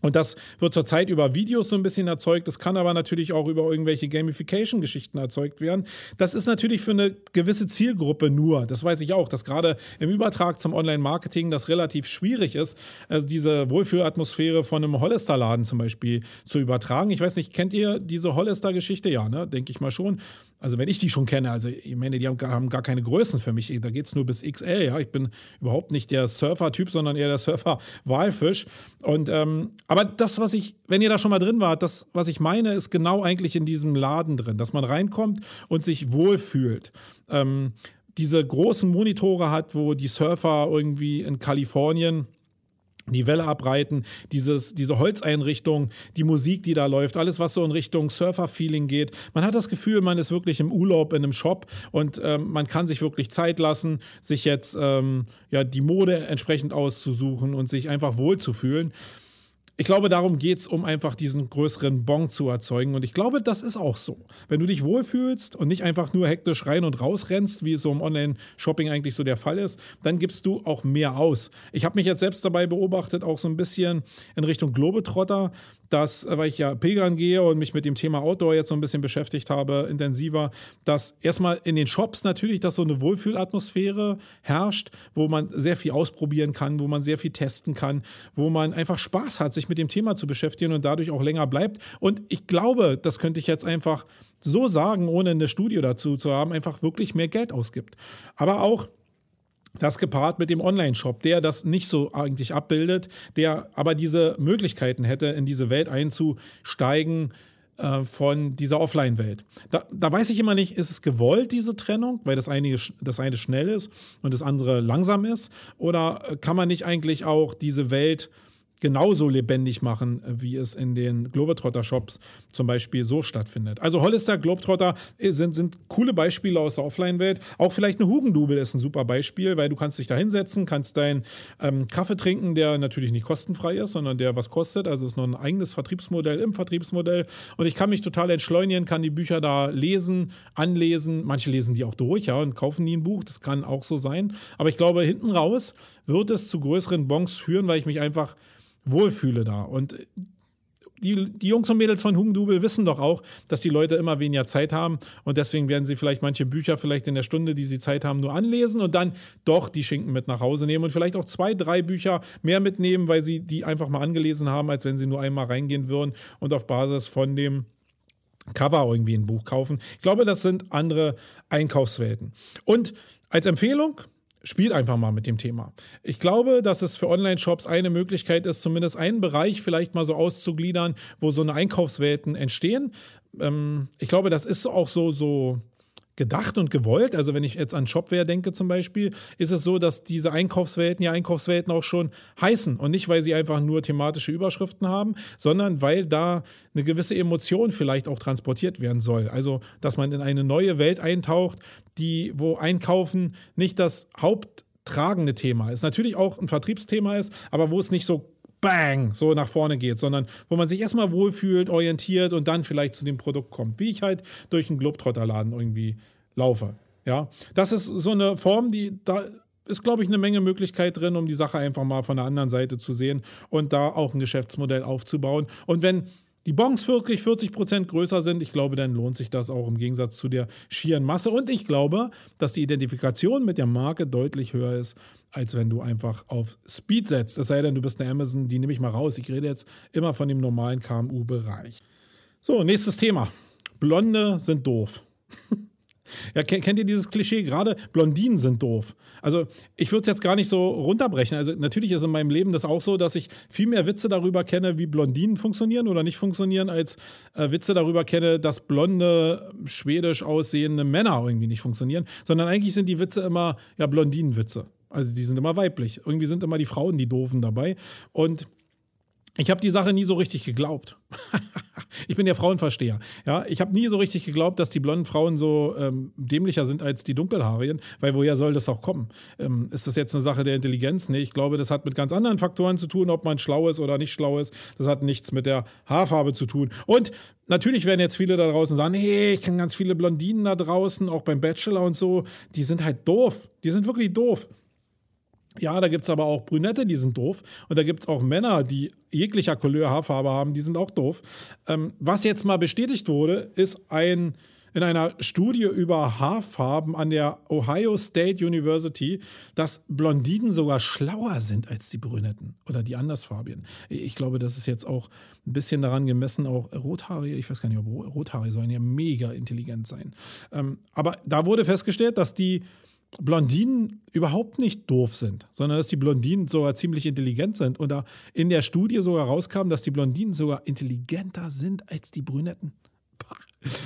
Und das wird zurzeit über Videos so ein bisschen erzeugt. Das kann aber natürlich auch über irgendwelche Gamification-Geschichten erzeugt werden. Das ist natürlich für eine gewisse Zielgruppe nur. Das weiß ich auch, dass gerade im Übertrag zum Online-Marketing das relativ schwierig ist, also diese Wohlfühlatmosphäre von einem Hollister-Laden zum Beispiel zu übertragen. Ich weiß nicht, kennt ihr diese Hollister-Geschichte? Ja, ne? denke ich mal schon. Also wenn ich die schon kenne, also ich meine, die haben gar, haben gar keine Größen für mich. Da geht es nur bis XL. Ja? Ich bin überhaupt nicht der Surfer-Typ, sondern eher der Surfer-Walfisch. Und ähm, aber das, was ich, wenn ihr da schon mal drin wart, das, was ich meine, ist genau eigentlich in diesem Laden drin, dass man reinkommt und sich wohlfühlt. Ähm, diese großen Monitore hat, wo die Surfer irgendwie in Kalifornien die Welle abreiten, dieses, diese Holzeinrichtung, die Musik, die da läuft, alles, was so in Richtung Surfer-Feeling geht. Man hat das Gefühl, man ist wirklich im Urlaub in einem Shop und ähm, man kann sich wirklich Zeit lassen, sich jetzt ähm, ja, die Mode entsprechend auszusuchen und sich einfach wohlzufühlen. Ich glaube, darum geht es, um einfach diesen größeren Bon zu erzeugen. Und ich glaube, das ist auch so. Wenn du dich wohlfühlst und nicht einfach nur hektisch rein und raus rennst, wie es so im Online-Shopping eigentlich so der Fall ist, dann gibst du auch mehr aus. Ich habe mich jetzt selbst dabei beobachtet, auch so ein bisschen in Richtung Globetrotter dass, äh, weil ich ja pilgern gehe und mich mit dem Thema Outdoor jetzt so ein bisschen beschäftigt habe, intensiver, dass erstmal in den Shops natürlich, dass so eine Wohlfühlatmosphäre herrscht, wo man sehr viel ausprobieren kann, wo man sehr viel testen kann, wo man einfach Spaß hat, sich mit dem Thema zu beschäftigen und dadurch auch länger bleibt. Und ich glaube, das könnte ich jetzt einfach so sagen, ohne eine Studie dazu zu haben, einfach wirklich mehr Geld ausgibt. Aber auch das gepaart mit dem Online-Shop, der das nicht so eigentlich abbildet, der aber diese Möglichkeiten hätte, in diese Welt einzusteigen äh, von dieser Offline-Welt. Da, da, weiß ich immer nicht, ist es gewollt, diese Trennung, weil das eine, das eine schnell ist und das andere langsam ist? Oder kann man nicht eigentlich auch diese Welt genauso lebendig machen, wie es in den Globetrotter-Shops zum Beispiel so stattfindet. Also Hollister, Globetrotter sind, sind coole Beispiele aus der Offline-Welt. Auch vielleicht eine Hugendubel ist ein super Beispiel, weil du kannst dich da hinsetzen, kannst deinen ähm, Kaffee trinken, der natürlich nicht kostenfrei ist, sondern der was kostet. Also ist noch ein eigenes Vertriebsmodell im Vertriebsmodell. Und ich kann mich total entschleunigen, kann die Bücher da lesen, anlesen. Manche lesen die auch durch ja, und kaufen nie ein Buch. Das kann auch so sein. Aber ich glaube, hinten raus wird es zu größeren Bons führen, weil ich mich einfach wohlfühle da. Und die, die Jungs und Mädels von Hugendubel wissen doch auch, dass die Leute immer weniger Zeit haben und deswegen werden sie vielleicht manche Bücher vielleicht in der Stunde, die sie Zeit haben, nur anlesen und dann doch die Schinken mit nach Hause nehmen und vielleicht auch zwei, drei Bücher mehr mitnehmen, weil sie die einfach mal angelesen haben, als wenn sie nur einmal reingehen würden und auf Basis von dem Cover irgendwie ein Buch kaufen. Ich glaube, das sind andere Einkaufswelten. Und als Empfehlung, spielt einfach mal mit dem Thema. Ich glaube, dass es für Online-Shops eine Möglichkeit ist, zumindest einen Bereich vielleicht mal so auszugliedern, wo so eine Einkaufswelten entstehen. Ähm, ich glaube, das ist auch so, so gedacht und gewollt. Also wenn ich jetzt an Shopware denke zum Beispiel, ist es so, dass diese Einkaufswelten ja Einkaufswelten auch schon heißen und nicht, weil sie einfach nur thematische Überschriften haben, sondern weil da eine gewisse Emotion vielleicht auch transportiert werden soll. Also dass man in eine neue Welt eintaucht, die wo Einkaufen nicht das haupttragende Thema ist. Natürlich auch ein Vertriebsthema ist, aber wo es nicht so bang, so nach vorne geht, sondern wo man sich erstmal wohlfühlt, orientiert und dann vielleicht zu dem Produkt kommt, wie ich halt durch einen Globetrotterladen irgendwie laufe. Ja, das ist so eine Form, die da ist, glaube ich, eine Menge Möglichkeit drin, um die Sache einfach mal von der anderen Seite zu sehen und da auch ein Geschäftsmodell aufzubauen. Und wenn die Bons wirklich 40 Prozent größer sind, ich glaube, dann lohnt sich das auch im Gegensatz zu der schieren Masse. Und ich glaube, dass die Identifikation mit der Marke deutlich höher ist, als wenn du einfach auf Speed setzt. Es sei denn, du bist eine Amazon, die nehme ich mal raus. Ich rede jetzt immer von dem normalen KMU-Bereich. So, nächstes Thema. Blonde sind doof. Ja, kennt ihr dieses Klischee? Gerade Blondinen sind doof. Also, ich würde es jetzt gar nicht so runterbrechen. Also, natürlich ist in meinem Leben das auch so, dass ich viel mehr Witze darüber kenne, wie Blondinen funktionieren oder nicht funktionieren, als äh, Witze darüber kenne, dass blonde, schwedisch aussehende Männer irgendwie nicht funktionieren. Sondern eigentlich sind die Witze immer, ja, Blondinenwitze. Also, die sind immer weiblich. Irgendwie sind immer die Frauen die Doofen dabei. Und ich habe die Sache nie so richtig geglaubt. ich bin ja Frauenversteher. Ja, ich habe nie so richtig geglaubt, dass die blonden Frauen so ähm, dämlicher sind als die dunkelhaarigen, weil woher soll das auch kommen? Ähm, ist das jetzt eine Sache der Intelligenz? Nee, ich glaube, das hat mit ganz anderen Faktoren zu tun, ob man schlau ist oder nicht schlau ist. Das hat nichts mit der Haarfarbe zu tun. Und natürlich werden jetzt viele da draußen sagen, hey, ich kenne ganz viele Blondinen da draußen, auch beim Bachelor und so, die sind halt doof. Die sind wirklich doof. Ja, da gibt es aber auch Brünette, die sind doof. Und da gibt es auch Männer, die jeglicher Couleur Haarfarbe haben, die sind auch doof. Ähm, was jetzt mal bestätigt wurde, ist ein in einer Studie über Haarfarben an der Ohio State University, dass Blondinen sogar schlauer sind als die Brünetten oder die Andersfarbigen. Ich glaube, das ist jetzt auch ein bisschen daran gemessen, auch Rothaarige, ich weiß gar nicht, ob Rothaarige sollen ja mega intelligent sein. Ähm, aber da wurde festgestellt, dass die Blondinen überhaupt nicht doof sind, sondern dass die Blondinen sogar ziemlich intelligent sind. Und da in der Studie sogar rauskam, dass die Blondinen sogar intelligenter sind als die Brünetten.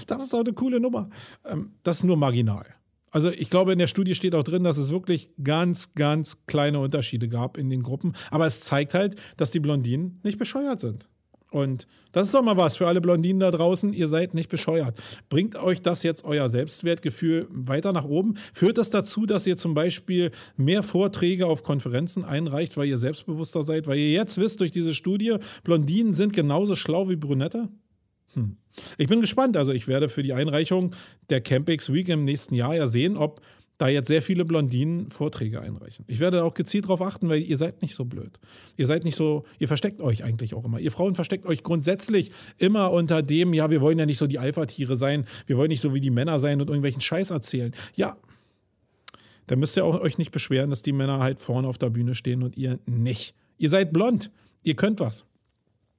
Das ist auch eine coole Nummer. Ähm, das ist nur marginal. Also ich glaube, in der Studie steht auch drin, dass es wirklich ganz, ganz kleine Unterschiede gab in den Gruppen. Aber es zeigt halt, dass die Blondinen nicht bescheuert sind. Und das ist doch mal was für alle Blondinen da draußen. Ihr seid nicht bescheuert. Bringt euch das jetzt euer Selbstwertgefühl weiter nach oben? Führt das dazu, dass ihr zum Beispiel mehr Vorträge auf Konferenzen einreicht, weil ihr selbstbewusster seid? Weil ihr jetzt wisst durch diese Studie, Blondinen sind genauso schlau wie Brünette? Hm. Ich bin gespannt. Also ich werde für die Einreichung der Campix Week im nächsten Jahr ja sehen, ob da jetzt sehr viele Blondinen Vorträge einreichen. Ich werde auch gezielt darauf achten, weil ihr seid nicht so blöd. Ihr seid nicht so, ihr versteckt euch eigentlich auch immer. Ihr Frauen versteckt euch grundsätzlich immer unter dem, ja, wir wollen ja nicht so die Alpha-Tiere sein, wir wollen nicht so wie die Männer sein und irgendwelchen Scheiß erzählen. Ja, dann müsst ihr auch euch nicht beschweren, dass die Männer halt vorne auf der Bühne stehen und ihr nicht. Ihr seid blond, ihr könnt was.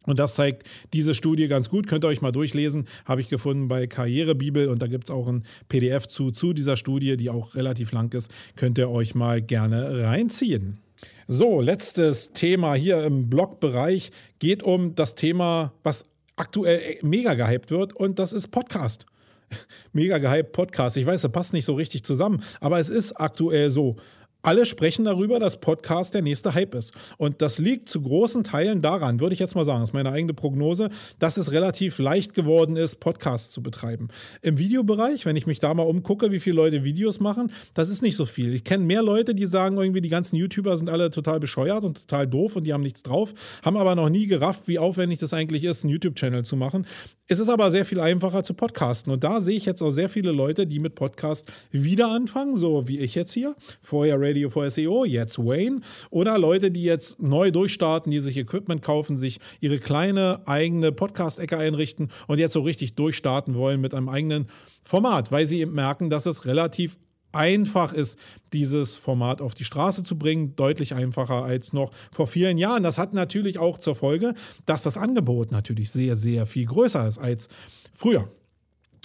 Und das zeigt diese Studie ganz gut. Könnt ihr euch mal durchlesen. Habe ich gefunden bei Karrierebibel. Und da gibt es auch ein PDF zu, zu dieser Studie, die auch relativ lang ist. Könnt ihr euch mal gerne reinziehen. So, letztes Thema hier im Blogbereich geht um das Thema, was aktuell mega gehypt wird. Und das ist Podcast. Mega gehypt Podcast. Ich weiß, das passt nicht so richtig zusammen, aber es ist aktuell so. Alle sprechen darüber, dass Podcast der nächste Hype ist. Und das liegt zu großen Teilen daran, würde ich jetzt mal sagen, ist meine eigene Prognose, dass es relativ leicht geworden ist, Podcasts zu betreiben. Im Videobereich, wenn ich mich da mal umgucke, wie viele Leute Videos machen, das ist nicht so viel. Ich kenne mehr Leute, die sagen irgendwie, die ganzen YouTuber sind alle total bescheuert und total doof und die haben nichts drauf, haben aber noch nie gerafft, wie aufwendig das eigentlich ist, einen YouTube-Channel zu machen. Es ist aber sehr viel einfacher zu podcasten. Und da sehe ich jetzt auch sehr viele Leute, die mit Podcast wieder anfangen, so wie ich jetzt hier. Vorher Radio for SEO, jetzt Wayne. Oder Leute, die jetzt neu durchstarten, die sich Equipment kaufen, sich ihre kleine eigene Podcast-Ecke einrichten und jetzt so richtig durchstarten wollen mit einem eigenen Format, weil sie eben merken, dass es relativ einfach ist, dieses Format auf die Straße zu bringen. Deutlich einfacher als noch vor vielen Jahren. Das hat natürlich auch zur Folge, dass das Angebot natürlich sehr, sehr viel größer ist als früher.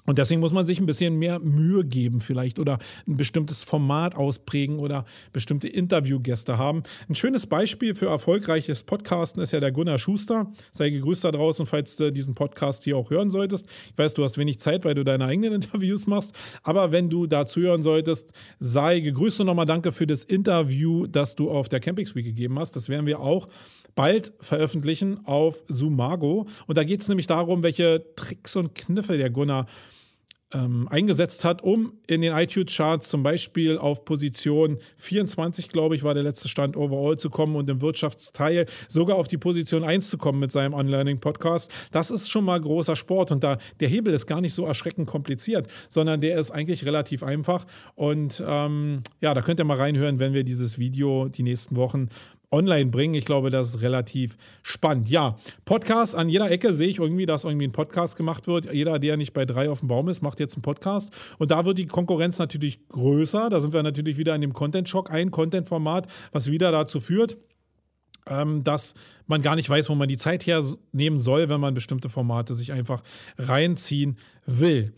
Und deswegen muss man sich ein bisschen mehr Mühe geben, vielleicht oder ein bestimmtes Format ausprägen oder bestimmte Interviewgäste haben. Ein schönes Beispiel für erfolgreiches Podcasten ist ja der Gunnar Schuster. Sei gegrüßt da draußen, falls du diesen Podcast hier auch hören solltest. Ich weiß, du hast wenig Zeit, weil du deine eigenen Interviews machst. Aber wenn du dazu hören solltest, sei gegrüßt und nochmal danke für das Interview, das du auf der Camping Week gegeben hast. Das werden wir auch bald veröffentlichen auf Sumago. Und da geht es nämlich darum, welche Tricks und Kniffe der Gunnar ähm, eingesetzt hat, um in den iTunes-Charts zum Beispiel auf Position 24, glaube ich, war der letzte Stand overall zu kommen und im Wirtschaftsteil sogar auf die Position 1 zu kommen mit seinem Unlearning-Podcast. Das ist schon mal großer Sport und da der Hebel ist gar nicht so erschreckend kompliziert, sondern der ist eigentlich relativ einfach. Und ähm, ja, da könnt ihr mal reinhören, wenn wir dieses Video die nächsten Wochen online bringen. Ich glaube, das ist relativ spannend. Ja, Podcast an jeder Ecke sehe ich irgendwie, dass irgendwie ein Podcast gemacht wird. Jeder, der nicht bei drei auf dem Baum ist, macht jetzt einen Podcast. Und da wird die Konkurrenz natürlich größer. Da sind wir natürlich wieder in dem Content-Shock. Ein Content-Format, was wieder dazu führt, ähm, dass man gar nicht weiß, wo man die Zeit hernehmen soll, wenn man bestimmte Formate sich einfach reinziehen will.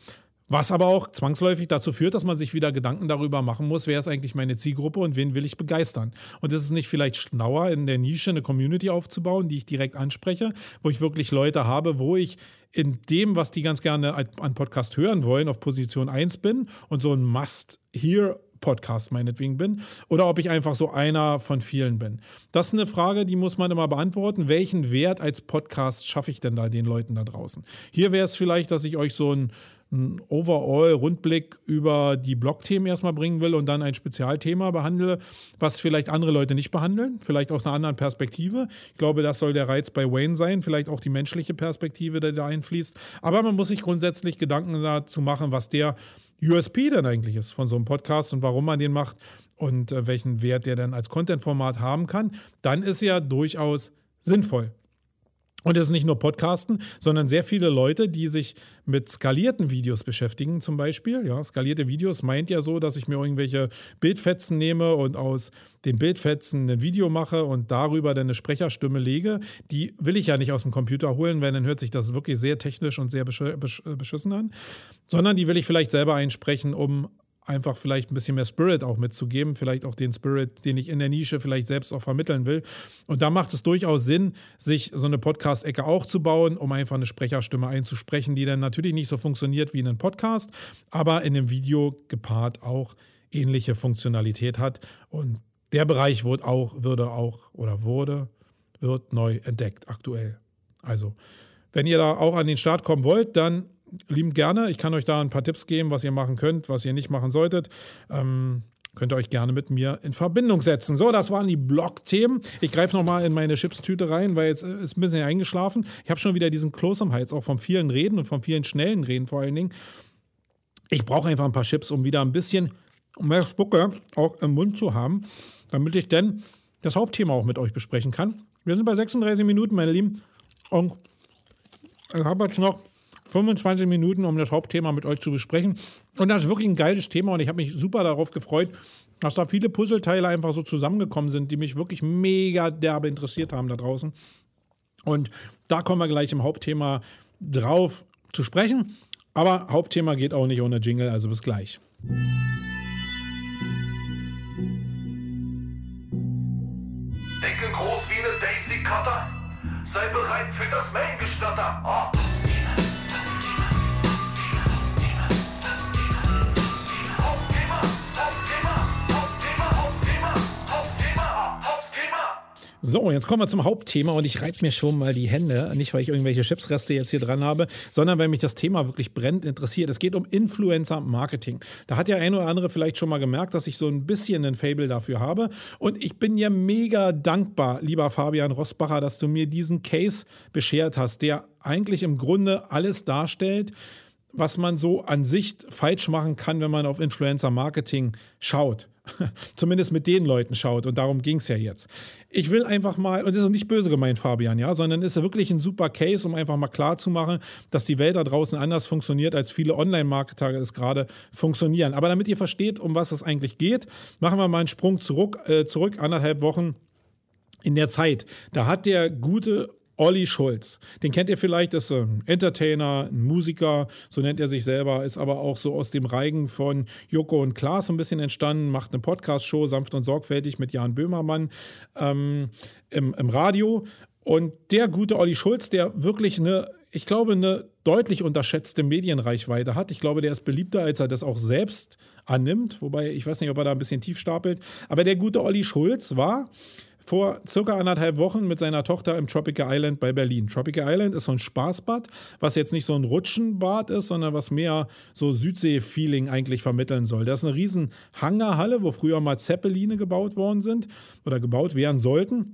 Was aber auch zwangsläufig dazu führt, dass man sich wieder Gedanken darüber machen muss, wer ist eigentlich meine Zielgruppe und wen will ich begeistern. Und ist es nicht vielleicht schlauer, in der Nische eine Community aufzubauen, die ich direkt anspreche, wo ich wirklich Leute habe, wo ich in dem, was die ganz gerne an Podcast hören wollen, auf Position 1 bin und so ein Must-Hear Podcast meinetwegen bin oder ob ich einfach so einer von vielen bin. Das ist eine Frage, die muss man immer beantworten. Welchen Wert als Podcast schaffe ich denn da den Leuten da draußen? Hier wäre es vielleicht, dass ich euch so ein einen Overall-Rundblick über die Blog-Themen erstmal bringen will und dann ein Spezialthema behandle, was vielleicht andere Leute nicht behandeln, vielleicht aus einer anderen Perspektive. Ich glaube, das soll der Reiz bei Wayne sein, vielleicht auch die menschliche Perspektive, die da einfließt. Aber man muss sich grundsätzlich Gedanken dazu machen, was der USP denn eigentlich ist von so einem Podcast und warum man den macht und äh, welchen Wert der dann als Content-Format haben kann. Dann ist ja durchaus sinnvoll. Und es ist nicht nur Podcasten, sondern sehr viele Leute, die sich mit skalierten Videos beschäftigen, zum Beispiel. Ja, skalierte Videos meint ja so, dass ich mir irgendwelche Bildfetzen nehme und aus den Bildfetzen ein Video mache und darüber dann eine Sprecherstimme lege. Die will ich ja nicht aus dem Computer holen, weil dann hört sich das wirklich sehr technisch und sehr beschissen an. Sondern die will ich vielleicht selber einsprechen, um einfach vielleicht ein bisschen mehr Spirit auch mitzugeben, vielleicht auch den Spirit, den ich in der Nische vielleicht selbst auch vermitteln will. Und da macht es durchaus Sinn, sich so eine Podcast-Ecke auch zu bauen, um einfach eine Sprecherstimme einzusprechen, die dann natürlich nicht so funktioniert wie in einem Podcast, aber in einem Video gepaart auch ähnliche Funktionalität hat. Und der Bereich wird auch, würde auch oder wurde, wird neu entdeckt aktuell. Also, wenn ihr da auch an den Start kommen wollt, dann liebend gerne. Ich kann euch da ein paar Tipps geben, was ihr machen könnt, was ihr nicht machen solltet. Ähm, könnt ihr euch gerne mit mir in Verbindung setzen. So, das waren die Blog-Themen. Ich greife nochmal in meine Chipstüte rein, weil jetzt ist ein bisschen eingeschlafen. Ich habe schon wieder diesen Kloß am Hals, auch vom vielen Reden und vom vielen schnellen Reden vor allen Dingen. Ich brauche einfach ein paar Chips, um wieder ein bisschen mehr Spucke auch im Mund zu haben, damit ich denn das Hauptthema auch mit euch besprechen kann. Wir sind bei 36 Minuten, meine Lieben. Und ich habe jetzt noch 25 Minuten, um das Hauptthema mit euch zu besprechen. Und das ist wirklich ein geiles Thema und ich habe mich super darauf gefreut, dass da viele Puzzleteile einfach so zusammengekommen sind, die mich wirklich mega derbe interessiert haben da draußen. Und da kommen wir gleich im Hauptthema drauf zu sprechen. Aber Hauptthema geht auch nicht ohne Jingle, also bis gleich. Denke groß wie eine Daisy Cutter. Sei bereit für das Main-Gestatter. Oh. So, jetzt kommen wir zum Hauptthema und ich reibe mir schon mal die Hände. Nicht, weil ich irgendwelche Chipsreste jetzt hier dran habe, sondern weil mich das Thema wirklich brennend interessiert. Es geht um Influencer-Marketing. Da hat ja ein oder andere vielleicht schon mal gemerkt, dass ich so ein bisschen ein Fable dafür habe. Und ich bin ja mega dankbar, lieber Fabian Rossbacher, dass du mir diesen Case beschert hast, der eigentlich im Grunde alles darstellt, was man so an sich falsch machen kann, wenn man auf Influencer-Marketing schaut. Zumindest mit den Leuten schaut. Und darum ging es ja jetzt. Ich will einfach mal, und das ist nicht böse gemeint, Fabian, ja, sondern ist ja wirklich ein super Case, um einfach mal klar zu machen, dass die Welt da draußen anders funktioniert, als viele Online-Marketer es gerade funktionieren. Aber damit ihr versteht, um was es eigentlich geht, machen wir mal einen Sprung zurück, äh, zurück anderthalb Wochen in der Zeit. Da hat der gute Olli Schulz. Den kennt ihr vielleicht, ist ein Entertainer, ein Musiker, so nennt er sich selber, ist aber auch so aus dem Reigen von Joko und Klaas ein bisschen entstanden, macht eine Podcast-Show, sanft und sorgfältig mit Jan Böhmermann ähm, im, im Radio. Und der gute Olli Schulz, der wirklich eine, ich glaube, eine deutlich unterschätzte Medienreichweite hat. Ich glaube, der ist beliebter, als er das auch selbst annimmt. Wobei, ich weiß nicht, ob er da ein bisschen tief stapelt. Aber der gute Olli Schulz war vor circa anderthalb Wochen mit seiner Tochter im Tropical Island bei Berlin. Tropical Island ist so ein Spaßbad, was jetzt nicht so ein Rutschenbad ist, sondern was mehr so Südsee-Feeling eigentlich vermitteln soll. Das ist eine riesen Hangarhalle, wo früher mal Zeppeline gebaut worden sind oder gebaut werden sollten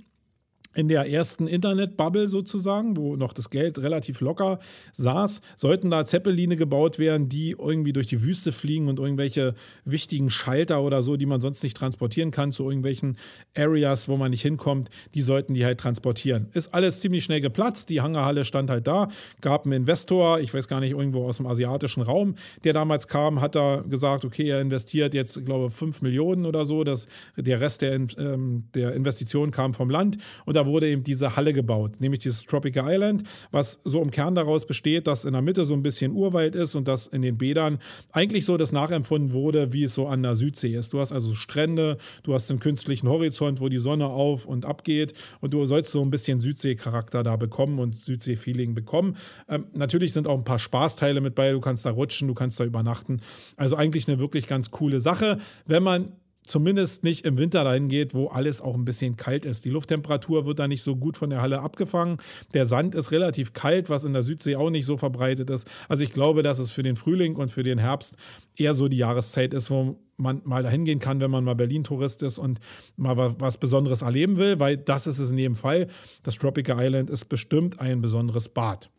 in der ersten Internetbubble sozusagen, wo noch das Geld relativ locker saß, sollten da Zeppeline gebaut werden, die irgendwie durch die Wüste fliegen und irgendwelche wichtigen Schalter oder so, die man sonst nicht transportieren kann, zu irgendwelchen Areas, wo man nicht hinkommt, die sollten die halt transportieren. Ist alles ziemlich schnell geplatzt, die Hangerhalle stand halt da, gab einen Investor, ich weiß gar nicht, irgendwo aus dem asiatischen Raum, der damals kam, hat da gesagt, okay, er investiert jetzt, glaube ich, 5 Millionen oder so, das, der Rest der, ähm, der Investition kam vom Land. Und da wurde eben diese Halle gebaut, nämlich dieses Tropical Island, was so im Kern daraus besteht, dass in der Mitte so ein bisschen Urwald ist und dass in den Bädern eigentlich so das nachempfunden wurde, wie es so an der Südsee ist. Du hast also Strände, du hast einen künstlichen Horizont, wo die Sonne auf und ab geht und du sollst so ein bisschen Südsee-Charakter da bekommen und Südsee-Feeling bekommen. Ähm, natürlich sind auch ein paar Spaßteile mit bei, du kannst da rutschen, du kannst da übernachten. Also eigentlich eine wirklich ganz coole Sache, wenn man zumindest nicht im Winter dahin geht, wo alles auch ein bisschen kalt ist. Die Lufttemperatur wird da nicht so gut von der Halle abgefangen. Der Sand ist relativ kalt, was in der Südsee auch nicht so verbreitet ist. Also ich glaube, dass es für den Frühling und für den Herbst eher so die Jahreszeit ist, wo man mal dahin gehen kann, wenn man mal Berlin-Tourist ist und mal was Besonderes erleben will, weil das ist es in jedem Fall. Das Tropical Island ist bestimmt ein besonderes Bad.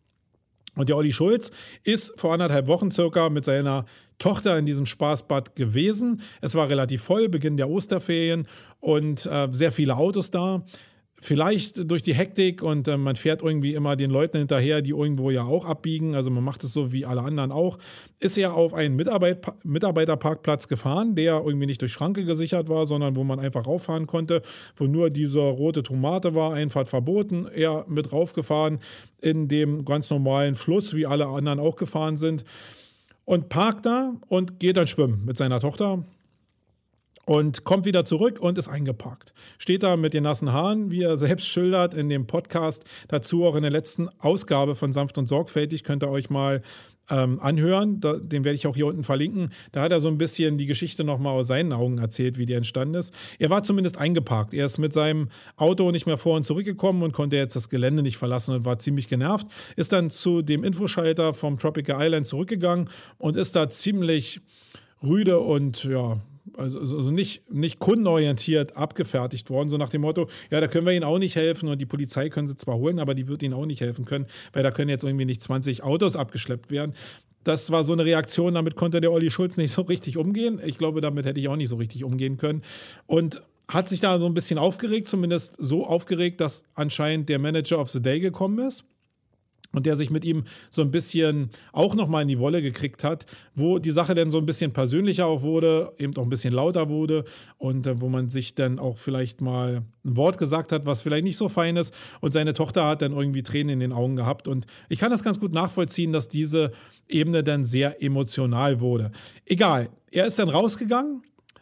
Und der Olli Schulz ist vor anderthalb Wochen circa mit seiner Tochter in diesem Spaßbad gewesen. Es war relativ voll, Beginn der Osterferien und äh, sehr viele Autos da. Vielleicht durch die Hektik und äh, man fährt irgendwie immer den Leuten hinterher, die irgendwo ja auch abbiegen. Also man macht es so wie alle anderen auch. Ist er auf einen Mitarbeit Mitarbeiterparkplatz gefahren, der irgendwie nicht durch Schranke gesichert war, sondern wo man einfach rauffahren konnte, wo nur diese rote Tomate war, Einfahrt verboten. Er mit raufgefahren in dem ganz normalen Fluss, wie alle anderen auch gefahren sind und parkt da und geht dann schwimmen mit seiner Tochter und kommt wieder zurück und ist eingeparkt. Steht da mit den nassen Haaren, wie er selbst schildert in dem Podcast. Dazu auch in der letzten Ausgabe von Sanft und Sorgfältig könnt ihr euch mal ähm, anhören. Da, den werde ich auch hier unten verlinken. Da hat er so ein bisschen die Geschichte nochmal aus seinen Augen erzählt, wie die entstanden ist. Er war zumindest eingeparkt. Er ist mit seinem Auto nicht mehr vor und zurückgekommen und konnte jetzt das Gelände nicht verlassen und war ziemlich genervt. Ist dann zu dem Infoschalter vom Tropical Island zurückgegangen und ist da ziemlich rüde und ja, also, also nicht, nicht kundenorientiert abgefertigt worden, so nach dem Motto, ja, da können wir Ihnen auch nicht helfen und die Polizei können Sie zwar holen, aber die wird Ihnen auch nicht helfen können, weil da können jetzt irgendwie nicht 20 Autos abgeschleppt werden. Das war so eine Reaktion, damit konnte der Olli Schulz nicht so richtig umgehen. Ich glaube, damit hätte ich auch nicht so richtig umgehen können. Und hat sich da so ein bisschen aufgeregt, zumindest so aufgeregt, dass anscheinend der Manager of the Day gekommen ist und der sich mit ihm so ein bisschen auch nochmal in die Wolle gekriegt hat, wo die Sache dann so ein bisschen persönlicher auch wurde, eben auch ein bisschen lauter wurde und äh, wo man sich dann auch vielleicht mal ein Wort gesagt hat, was vielleicht nicht so fein ist und seine Tochter hat dann irgendwie Tränen in den Augen gehabt und ich kann das ganz gut nachvollziehen, dass diese Ebene dann sehr emotional wurde. Egal, er ist dann rausgegangen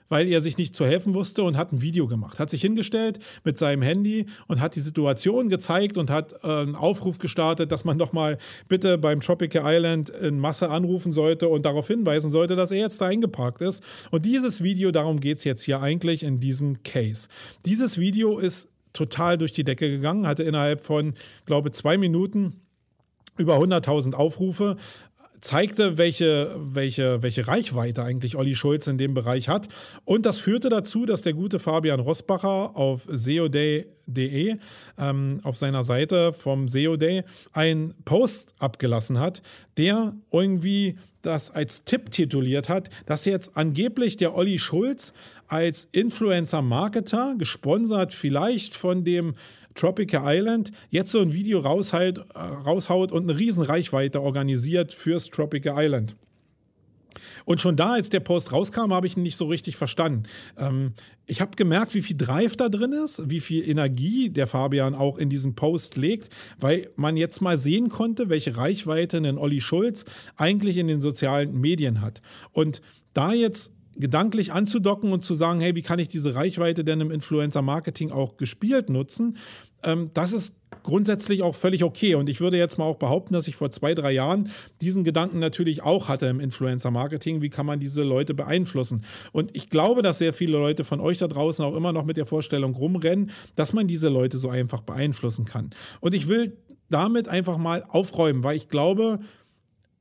weil er sich nicht zu helfen wusste und hat ein Video gemacht. Hat sich hingestellt mit seinem Handy und hat die Situation gezeigt und hat äh, einen Aufruf gestartet, dass man doch mal bitte beim Tropical Island in Masse anrufen sollte und darauf hinweisen sollte, dass er jetzt da eingeparkt ist. Und dieses Video, darum geht es jetzt hier eigentlich in diesem Case. Dieses Video ist total durch die Decke gegangen, hatte innerhalb von, glaube zwei Minuten über 100.000 Aufrufe, zeigte, welche, welche, welche Reichweite eigentlich Olli Schulz in dem Bereich hat. Und das führte dazu, dass der gute Fabian Rosbacher auf seoday.de, ähm, auf seiner Seite vom SEO Day, einen Post abgelassen hat, der irgendwie das als Tipp tituliert hat, dass jetzt angeblich der Olli Schulz als Influencer-Marketer, gesponsert vielleicht von dem Tropical Island jetzt so ein Video raushalt, raushaut und eine riesen Reichweite organisiert fürs Tropical Island. Und schon da, als der Post rauskam, habe ich ihn nicht so richtig verstanden. Ähm, ich habe gemerkt, wie viel Drive da drin ist, wie viel Energie der Fabian auch in diesen Post legt, weil man jetzt mal sehen konnte, welche Reichweite ein Olli Schulz eigentlich in den sozialen Medien hat. Und da jetzt gedanklich anzudocken und zu sagen, hey, wie kann ich diese Reichweite denn im Influencer-Marketing auch gespielt nutzen, ähm, das ist grundsätzlich auch völlig okay. Und ich würde jetzt mal auch behaupten, dass ich vor zwei, drei Jahren diesen Gedanken natürlich auch hatte im Influencer-Marketing. Wie kann man diese Leute beeinflussen? Und ich glaube, dass sehr viele Leute von euch da draußen auch immer noch mit der Vorstellung rumrennen, dass man diese Leute so einfach beeinflussen kann. Und ich will damit einfach mal aufräumen, weil ich glaube,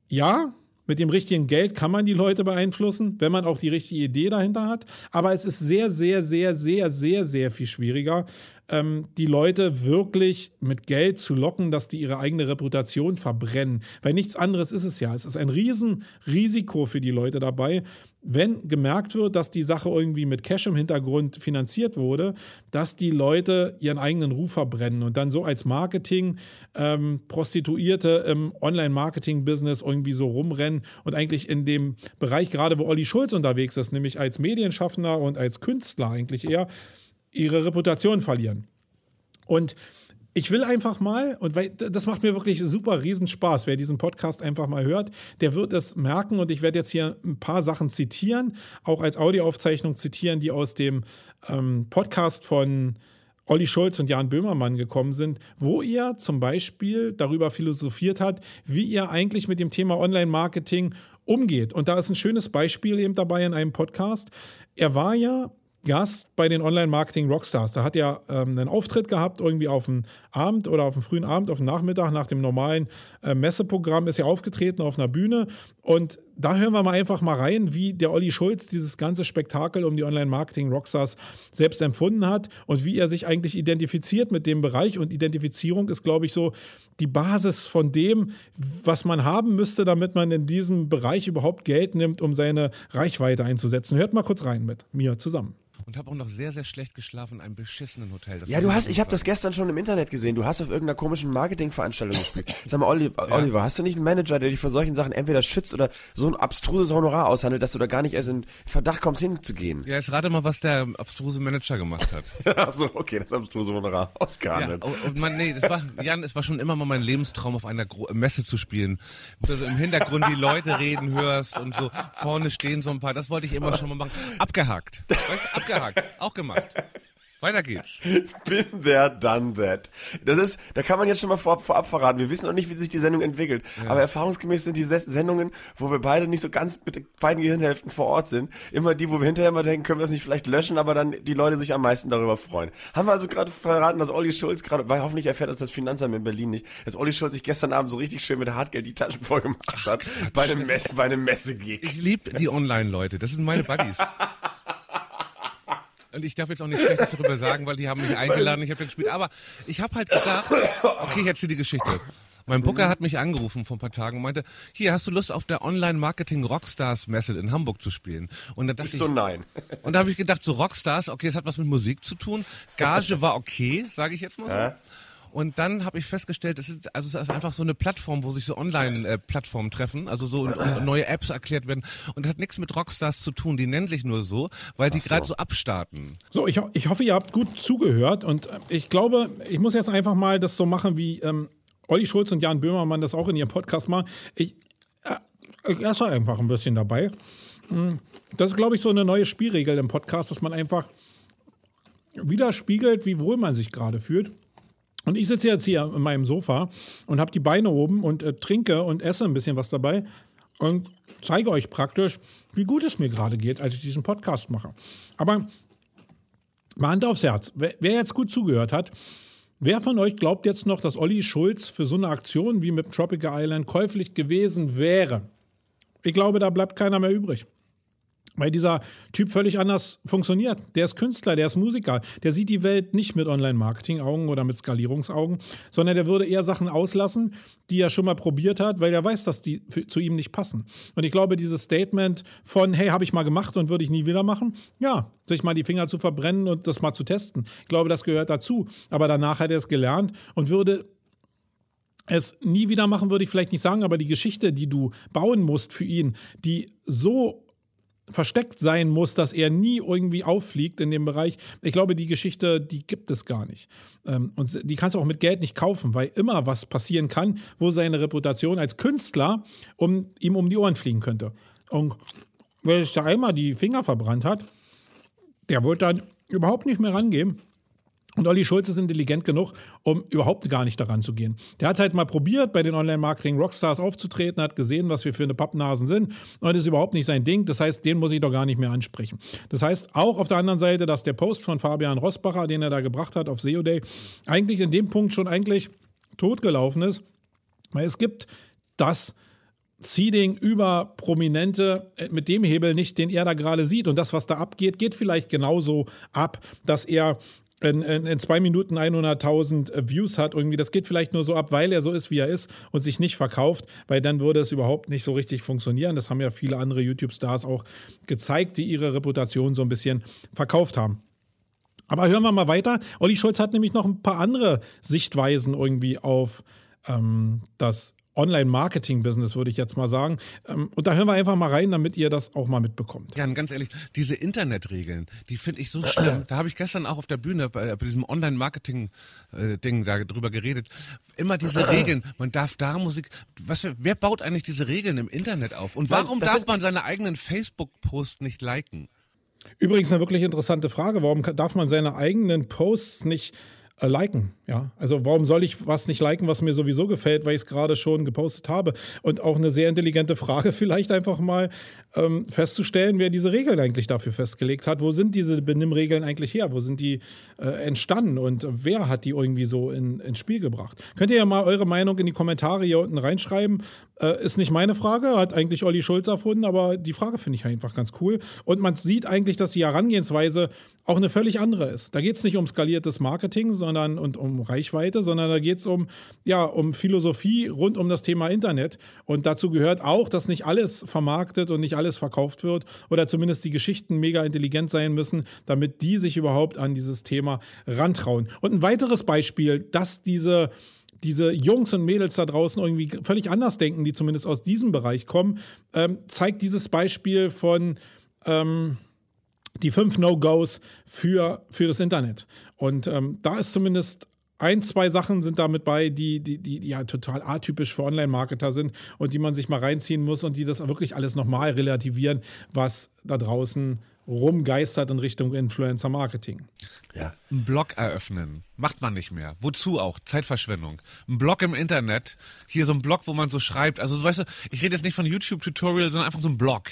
ja, mit dem richtigen Geld kann man die Leute beeinflussen, wenn man auch die richtige Idee dahinter hat. Aber es ist sehr, sehr, sehr, sehr, sehr, sehr viel schwieriger, ähm, die Leute wirklich mit Geld zu locken, dass die ihre eigene Reputation verbrennen. Weil nichts anderes ist es ja. Es ist ein Riesenrisiko für die Leute dabei, wenn gemerkt wird, dass die Sache irgendwie mit Cash im Hintergrund finanziert wurde, dass die Leute ihren eigenen Ruf verbrennen und dann so als Marketing ähm, im Online-Marketing-Business irgendwie so rumrennen und eigentlich in dem Bereich, gerade wo Olli Schulz unterwegs ist, nämlich als Medienschaffender und als Künstler eigentlich eher, ihre Reputation verlieren. Und ich will einfach mal, und weil das macht mir wirklich super riesen Spaß, wer diesen Podcast einfach mal hört, der wird es merken und ich werde jetzt hier ein paar Sachen zitieren, auch als Audioaufzeichnung zitieren, die aus dem ähm, Podcast von Olli Schulz und Jan Böhmermann gekommen sind, wo ihr zum Beispiel darüber philosophiert hat, wie ihr eigentlich mit dem Thema Online-Marketing umgeht. Und da ist ein schönes Beispiel eben dabei in einem Podcast. Er war ja Gast bei den Online-Marketing-Rockstars. Da hat er ähm, einen Auftritt gehabt, irgendwie auf dem Abend oder auf dem frühen Abend, auf dem Nachmittag nach dem normalen äh, Messeprogramm ist er aufgetreten auf einer Bühne. Und da hören wir mal einfach mal rein, wie der Olli Schulz dieses ganze Spektakel um die Online-Marketing-Rockstars selbst empfunden hat und wie er sich eigentlich identifiziert mit dem Bereich. Und Identifizierung ist, glaube ich, so die Basis von dem, was man haben müsste, damit man in diesem Bereich überhaupt Geld nimmt, um seine Reichweite einzusetzen. Hört mal kurz rein mit mir zusammen und habe auch noch sehr, sehr schlecht geschlafen in einem beschissenen Hotel. Das ja, du hast, ich habe das gestern schon im Internet gesehen. Du hast auf irgendeiner komischen Marketingveranstaltung gespielt. Sag mal, Oliver, ja. Oliver, hast du nicht einen Manager, der dich vor solchen Sachen entweder schützt oder so ein abstruses Honorar aushandelt, dass du da gar nicht erst in Verdacht kommst, hinzugehen? Ja, jetzt rate mal, was der abstruse Manager gemacht hat. Ach so, okay, das abstruse Honorar ausgehandelt. Ja, und man, nee, das war, Jan, es war schon immer mal mein Lebenstraum, auf einer Gro Messe zu spielen. Wo du so im Hintergrund die Leute reden hörst und so vorne stehen so ein paar. Das wollte ich immer schon mal machen. Abgehakt. Weißt du, abgehakt. Auch gemacht. Weiter geht's. Been there, done that. Das ist, da kann man jetzt schon mal vorab, vorab verraten. Wir wissen noch nicht, wie sich die Sendung entwickelt. Ja. Aber erfahrungsgemäß sind die Sendungen, wo wir beide nicht so ganz mit beiden Gehirnhälften vor Ort sind, immer die, wo wir hinterher mal denken, können wir das nicht vielleicht löschen, aber dann die Leute sich am meisten darüber freuen. Haben wir also gerade verraten, dass Olli Schulz gerade, weil hoffentlich erfährt das das Finanzamt in Berlin nicht, dass Olli Schulz sich gestern Abend so richtig schön mit Hartgeld die Taschen voll gemacht hat. Ach, bei einem, Messe, bei einem Messegig. Ich liebe die Online-Leute. Das sind meine Buddies. Und ich darf jetzt auch nichts Schlechtes darüber sagen, weil die haben mich eingeladen, ich habe ja gespielt. Aber ich habe halt gedacht, okay, ich erzähle die Geschichte. Mein Booker hat mich angerufen vor ein paar Tagen und meinte, hier, hast du Lust auf der Online-Marketing Rockstars Messe in Hamburg zu spielen? Und dann dachte ich, so nein. Und da habe ich gedacht, so Rockstars, okay, das hat was mit Musik zu tun. Gage war okay, sage ich jetzt mal so. Und dann habe ich festgestellt, es ist, also es ist einfach so eine Plattform, wo sich so Online-Plattformen treffen, also so neue Apps erklärt werden. Und das hat nichts mit Rockstars zu tun. Die nennen sich nur so, weil die so. gerade so abstarten. So, ich, ich hoffe, ihr habt gut zugehört. Und äh, ich glaube, ich muss jetzt einfach mal das so machen, wie ähm, Olli Schulz und Jan Böhmermann das auch in ihrem Podcast machen. Ich, äh, ich esse einfach ein bisschen dabei. Hm, das ist, glaube ich, so eine neue Spielregel im Podcast, dass man einfach widerspiegelt, wie wohl man sich gerade fühlt. Und ich sitze jetzt hier in meinem Sofa und habe die Beine oben und äh, trinke und esse ein bisschen was dabei und zeige euch praktisch, wie gut es mir gerade geht, als ich diesen Podcast mache. Aber mal Hand aufs Herz, wer, wer jetzt gut zugehört hat, wer von euch glaubt jetzt noch, dass Olli Schulz für so eine Aktion wie mit Tropical Island käuflich gewesen wäre? Ich glaube, da bleibt keiner mehr übrig weil dieser Typ völlig anders funktioniert. Der ist Künstler, der ist Musiker, der sieht die Welt nicht mit Online-Marketing-Augen oder mit Skalierungsaugen, sondern der würde eher Sachen auslassen, die er schon mal probiert hat, weil er weiß, dass die für, zu ihm nicht passen. Und ich glaube, dieses Statement von, hey, habe ich mal gemacht und würde ich nie wieder machen, ja, sich mal die Finger zu verbrennen und das mal zu testen. Ich glaube, das gehört dazu. Aber danach hat er es gelernt und würde es nie wieder machen, würde ich vielleicht nicht sagen, aber die Geschichte, die du bauen musst für ihn, die so versteckt sein muss, dass er nie irgendwie auffliegt in dem Bereich. Ich glaube, die Geschichte, die gibt es gar nicht. Ähm, und die kannst du auch mit Geld nicht kaufen, weil immer was passieren kann, wo seine Reputation als Künstler um, ihm um die Ohren fliegen könnte. Und wer sich da einmal die Finger verbrannt hat, der wird dann überhaupt nicht mehr rangehen und Olli Schulz ist intelligent genug, um überhaupt gar nicht daran zu gehen. Der hat halt mal probiert, bei den Online-Marketing-Rockstars aufzutreten, hat gesehen, was wir für eine Pappnasen sind und das ist überhaupt nicht sein Ding. Das heißt, den muss ich doch gar nicht mehr ansprechen. Das heißt, auch auf der anderen Seite, dass der Post von Fabian Rossbacher, den er da gebracht hat auf SEO Day, eigentlich in dem Punkt schon eigentlich totgelaufen ist, weil es gibt das Seeding über Prominente mit dem Hebel nicht, den er da gerade sieht. Und das, was da abgeht, geht vielleicht genauso ab, dass er in, in, in, zwei Minuten 100.000 äh, Views hat. Irgendwie, das geht vielleicht nur so ab, weil er so ist, wie er ist und sich nicht verkauft, weil dann würde es überhaupt nicht so richtig funktionieren. Das haben ja viele andere YouTube-Stars auch gezeigt, die ihre Reputation so ein bisschen verkauft haben. Aber hören wir mal weiter. Olli Schulz hat nämlich noch ein paar andere Sichtweisen irgendwie auf ähm, das Online-Marketing-Business, würde ich jetzt mal sagen. Ähm, und da hören wir einfach mal rein, damit ihr das auch mal mitbekommt. Ja, ganz ehrlich, diese Internetregeln, die finde ich so schlimm. Da habe ich gestern auch auf der Bühne bei, bei diesem Online-Marketing-Ding da drüber geredet. Immer diese Regeln, man darf da Musik, was, wer baut eigentlich diese Regeln im Internet auf? Und warum das darf man seine eigenen Facebook-Posts nicht liken? Übrigens eine wirklich interessante Frage. Warum darf man seine eigenen Posts nicht äh, liken? Ja, also warum soll ich was nicht liken, was mir sowieso gefällt, weil ich es gerade schon gepostet habe? Und auch eine sehr intelligente Frage, vielleicht einfach mal ähm, festzustellen, wer diese Regeln eigentlich dafür festgelegt hat. Wo sind diese Benimmregeln eigentlich her? Wo sind die äh, entstanden und wer hat die irgendwie so in, ins Spiel gebracht? Könnt ihr ja mal eure Meinung in die Kommentare hier unten reinschreiben. Äh, ist nicht meine Frage, hat eigentlich Olli Schulz erfunden, aber die Frage finde ich einfach ganz cool. Und man sieht eigentlich, dass die Herangehensweise auch eine völlig andere ist. Da geht es nicht um skaliertes Marketing sondern, und um Reichweite, sondern da geht es um, ja, um Philosophie rund um das Thema Internet. Und dazu gehört auch, dass nicht alles vermarktet und nicht alles verkauft wird oder zumindest die Geschichten mega intelligent sein müssen, damit die sich überhaupt an dieses Thema rantrauen. Und ein weiteres Beispiel, dass diese diese Jungs und Mädels da draußen irgendwie völlig anders denken, die zumindest aus diesem Bereich kommen, ähm, zeigt dieses Beispiel von ähm, die fünf No-Gos für, für das Internet. Und ähm, da ist zumindest ein, zwei Sachen sind damit bei, die, die, die, die ja total atypisch für Online-Marketer sind und die man sich mal reinziehen muss und die das wirklich alles nochmal relativieren, was da draußen rumgeistert in Richtung Influencer-Marketing. Ja. Einen Blog eröffnen. Macht man nicht mehr. Wozu auch? Zeitverschwendung. Ein Blog im Internet. Hier so ein Blog, wo man so schreibt. Also, weißt du, ich rede jetzt nicht von YouTube-Tutorial, sondern einfach so ein Blog.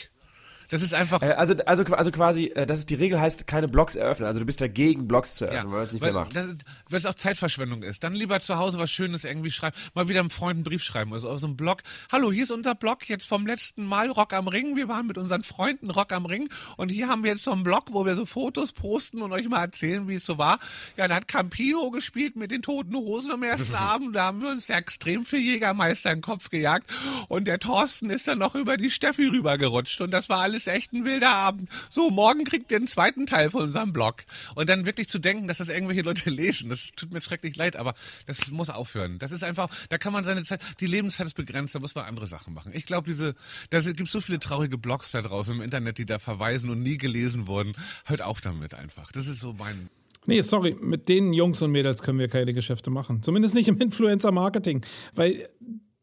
Das ist einfach. Äh, Also, also, also quasi, äh, dass es die Regel heißt, keine Blogs eröffnen. Also du bist dagegen, Blogs zu eröffnen, weil man es nicht weil, mehr macht. Das, weil es auch Zeitverschwendung ist. Dann lieber zu Hause was Schönes irgendwie schreiben. Mal wieder einem Freund einen Brief schreiben. Also auf so einem Blog. Hallo, hier ist unser Blog jetzt vom letzten Mal Rock am Ring. Wir waren mit unseren Freunden Rock am Ring. Und hier haben wir jetzt so einen Blog, wo wir so Fotos posten und euch mal erzählen, wie es so war. Ja, da hat Campino gespielt mit den Toten Hosen am ersten Abend. Da haben wir uns ja extrem viel Jägermeister in den Kopf gejagt. Und der Thorsten ist dann noch über die Steffi rübergerutscht. Und das war alles echt ein wilder Abend. So, morgen kriegt ihr den zweiten Teil von unserem Blog. Und dann wirklich zu denken, dass das irgendwelche Leute lesen, das tut mir schrecklich leid, aber das muss aufhören. Das ist einfach, da kann man seine Zeit, die Lebenszeit ist begrenzt, da muss man andere Sachen machen. Ich glaube, diese, da gibt so viele traurige Blogs da draußen im Internet, die da verweisen und nie gelesen wurden. Hört auf damit einfach. Das ist so mein, Nee, sorry, mit den Jungs und Mädels können wir keine Geschäfte machen. Zumindest nicht im Influencer-Marketing. Weil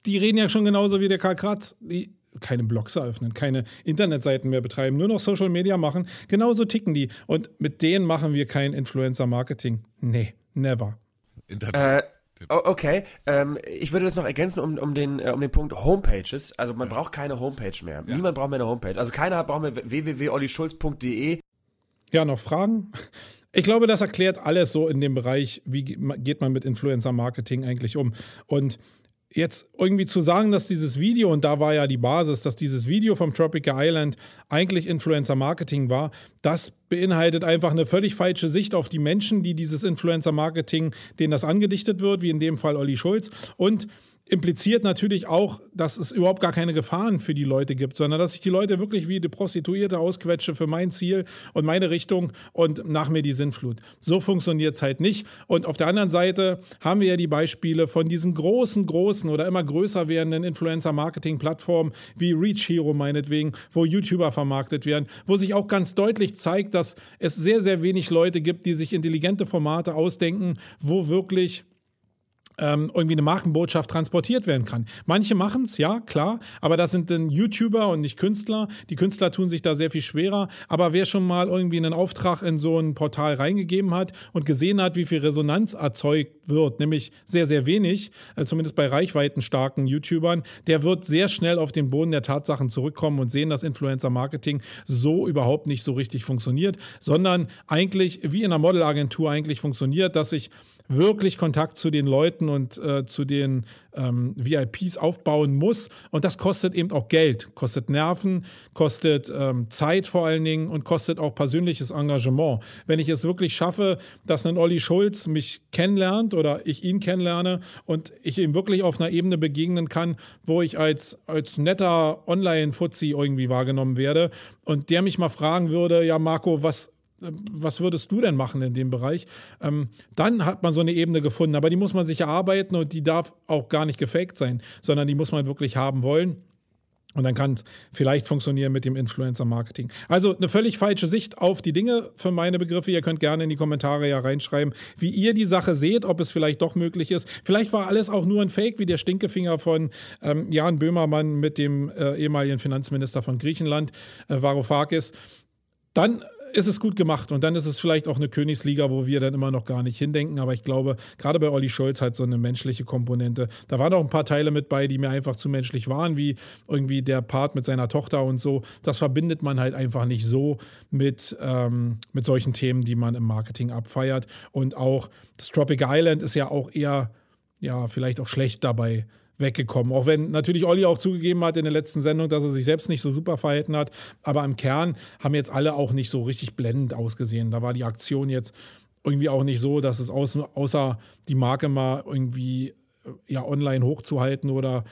die reden ja schon genauso wie der Karl Kratz. Die keine Blogs eröffnen, keine Internetseiten mehr betreiben, nur noch Social Media machen. Genauso ticken die. Und mit denen machen wir kein Influencer-Marketing. Nee, never. Internet. Äh, okay, ähm, ich würde das noch ergänzen um, um, den, äh, um den Punkt Homepages. Also man braucht keine Homepage mehr. Niemand braucht mehr eine Homepage. Also keiner hat- braucht mehr www.ollischulz.de. Ja, noch Fragen? Ich glaube, das erklärt alles so in dem Bereich, wie ge- geht man mit Influencer-Marketing eigentlich um. Und jetzt irgendwie zu sagen, dass dieses Video, und da war ja die Basis, dass dieses Video vom Tropical Island eigentlich Influencer-Marketing war, das beinhaltet einfach eine völlig falsche Sicht auf die Menschen, die dieses Influencer-Marketing, denen das angedichtet wird, wie in dem Fall Olli Schulz. Und impliziert natürlich auch, dass es überhaupt gar keine Gefahren für die Leute gibt, sondern dass ich die Leute wirklich wie die Prostituierte ausquetsche für mein Ziel und meine Richtung und nach mir die Sinnflut. So funktioniert es halt nicht. Und auf der anderen Seite haben wir ja die Beispiele von diesen großen, großen oder immer größer werdenden Influencer-Marketing-Plattformen wie Reach Hero meinetwegen, wo YouTuber vermarktet werden, wo sich auch ganz deutlich zeigt, dass es sehr, sehr wenig Leute gibt, die sich intelligente Formate ausdenken, wo wirklich ähm, irgendwie eine Markenbotschaft transportiert werden kann. Manche machen es, ja, klar, aber das sind dann YouTuber und nicht Künstler. Die Künstler tun sich da sehr viel schwerer. Aber wer schon mal irgendwie einen Auftrag in so ein Portal reingegeben hat und gesehen hat, wie viel Resonanz erzeugt wird, nämlich sehr, sehr wenig, äh, zumindest bei reichweitenstarken YouTubern, der wird sehr schnell auf den Boden der Tatsachen zurückkommen und sehen, dass Influencer-Marketing so überhaupt nicht so richtig funktioniert, sondern eigentlich wie in einer Modelagentur eigentlich funktioniert, dass ich wirklich Kontakt zu den Leuten und äh, zu den ähm, VIPs aufbauen muss. Und das kostet eben auch Geld, kostet Nerven, kostet ähm, Zeit vor allen Dingen und kostet auch persönliches Engagement. Wenn ich es wirklich schaffe, dass ein Olli Schulz mich kennenlernt oder ich ihn kennenlerne und ich ihm wirklich auf einer Ebene begegnen kann, wo ich als, als netter Online-Fuzzi irgendwie wahrgenommen werde und der mich mal fragen würde, ja Marco, was was würdest du denn machen in dem Bereich? Ähm, dann hat man so eine Ebene gefunden, aber die muss man sich erarbeiten und die darf auch gar nicht gefaked sein, sondern die muss man wirklich haben wollen. Und dann kann es vielleicht funktionieren mit dem Influencer-Marketing. Also eine völlig falsche Sicht auf die Dinge für meine Begriffe. Ihr könnt gerne in die Kommentare ja reinschreiben, wie ihr die Sache seht, ob es vielleicht doch möglich ist. Vielleicht war alles auch nur ein Fake, wie der Stinkefinger von ähm, Jan Böhmermann mit dem äh, ehemaligen Finanzminister von Griechenland, äh, Varoufakis. Dann ist es gut gemacht und dann ist es vielleicht auch eine Königsliga, wo wir dann immer noch gar nicht hindenken. Aber ich glaube, gerade bei Olli Scholz hat so eine menschliche Komponente. Da waren auch ein paar Teile mit bei, die mir einfach zu menschlich waren, wie irgendwie der Part mit seiner Tochter und so. Das verbindet man halt einfach nicht so mit, ähm, mit solchen Themen, die man im Marketing abfeiert. Und auch das Tropic Island ist ja auch eher, ja, vielleicht auch schlecht dabei weggekommen. Auch wenn natürlich Olli auch zugegeben hat in der letzten Sendung, dass er sich selbst nicht so super verhalten hat. Aber im Kern haben jetzt alle auch nicht so richtig blendend ausgesehen. Da war die Aktion jetzt irgendwie auch nicht so, dass es außer, außer die Marke mal irgendwie äh, ja online hochzuhalten oder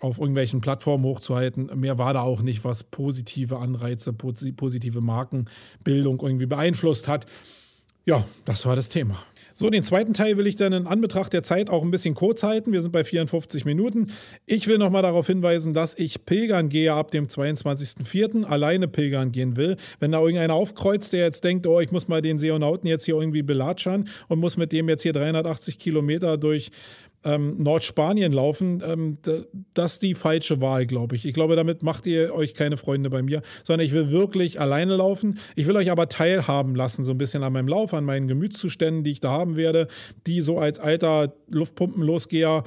auf irgendwelchen Plattformen hochzuhalten. Mehr war da auch nicht, was positive Anreize, positive Markenbildung irgendwie beeinflusst hat. Ja, das war das Thema. So, den zweiten Teil will ich dann in Anbetracht der Zeit auch ein bisschen kurz halten. Wir sind bei 54 Minuten. Ich will nochmal darauf hinweisen, dass ich pilgern gehe ab dem 22.04. alleine pilgern gehen will. Wenn da irgendeiner aufkreuzt, der jetzt denkt, oh, ich muss mal den Seonauten jetzt hier irgendwie belatschern und muss mit dem jetzt hier 380 Kilometer durch ähm, Nordspanien laufen, ähm, das ist die falsche Wahl, glaube ich. Ich glaube, damit macht ihr euch keine Freunde bei mir, sondern ich will wirklich alleine laufen. Ich will euch aber teilhaben lassen, so ein bisschen an meinem Lauf, an meinen Gemütszuständen, die ich da haben werde, die so als alter Luftpumpenlosgeher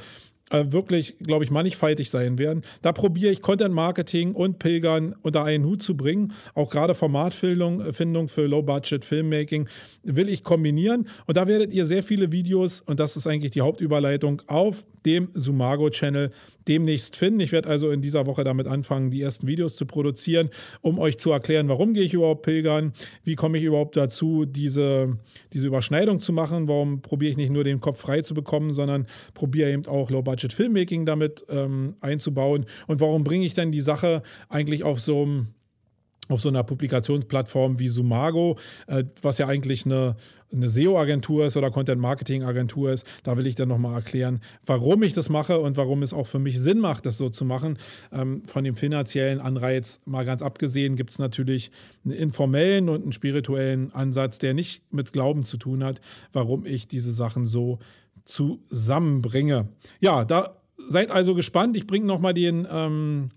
äh, wirklich, glaube ich, mannigfaltig sein werden. Da probiere ich Content Marketing und Pilgern unter einen Hut zu bringen. Auch gerade Formatfindung äh, für Low-Budget Filmmaking will ich kombinieren. Und da werdet ihr sehr viele Videos, und das ist eigentlich die Hauptüberleitung, auf dem Sumago-Channel demnächst finden. Ich werde also in dieser Woche damit anfangen, die ersten Videos zu produzieren, um euch zu erklären, warum gehe ich überhaupt pilgern, wie komme ich überhaupt dazu, diese, diese Überschneidung zu machen, warum probiere ich nicht nur den Kopf frei zu bekommen, sondern probiere eben auch Low-Budget Filmmaking damit ähm, einzubauen? Und warum bringe ich denn die Sache eigentlich auf so einem auf so einer Publikationsplattform wie Sumago, äh, was ja eigentlich eine, eine SEO-Agentur ist oder Content-Marketing-Agentur ist. Da will ich dann nochmal erklären, warum ich das mache und warum es auch für mich Sinn macht, das so zu machen. Ähm, von dem finanziellen Anreiz mal ganz abgesehen gibt es natürlich einen informellen und einen spirituellen Ansatz, der nicht mit Glauben zu tun hat, warum ich diese Sachen so zusammenbringe. Ja, da seid also gespannt. Ich bringe nochmal den... Ähm,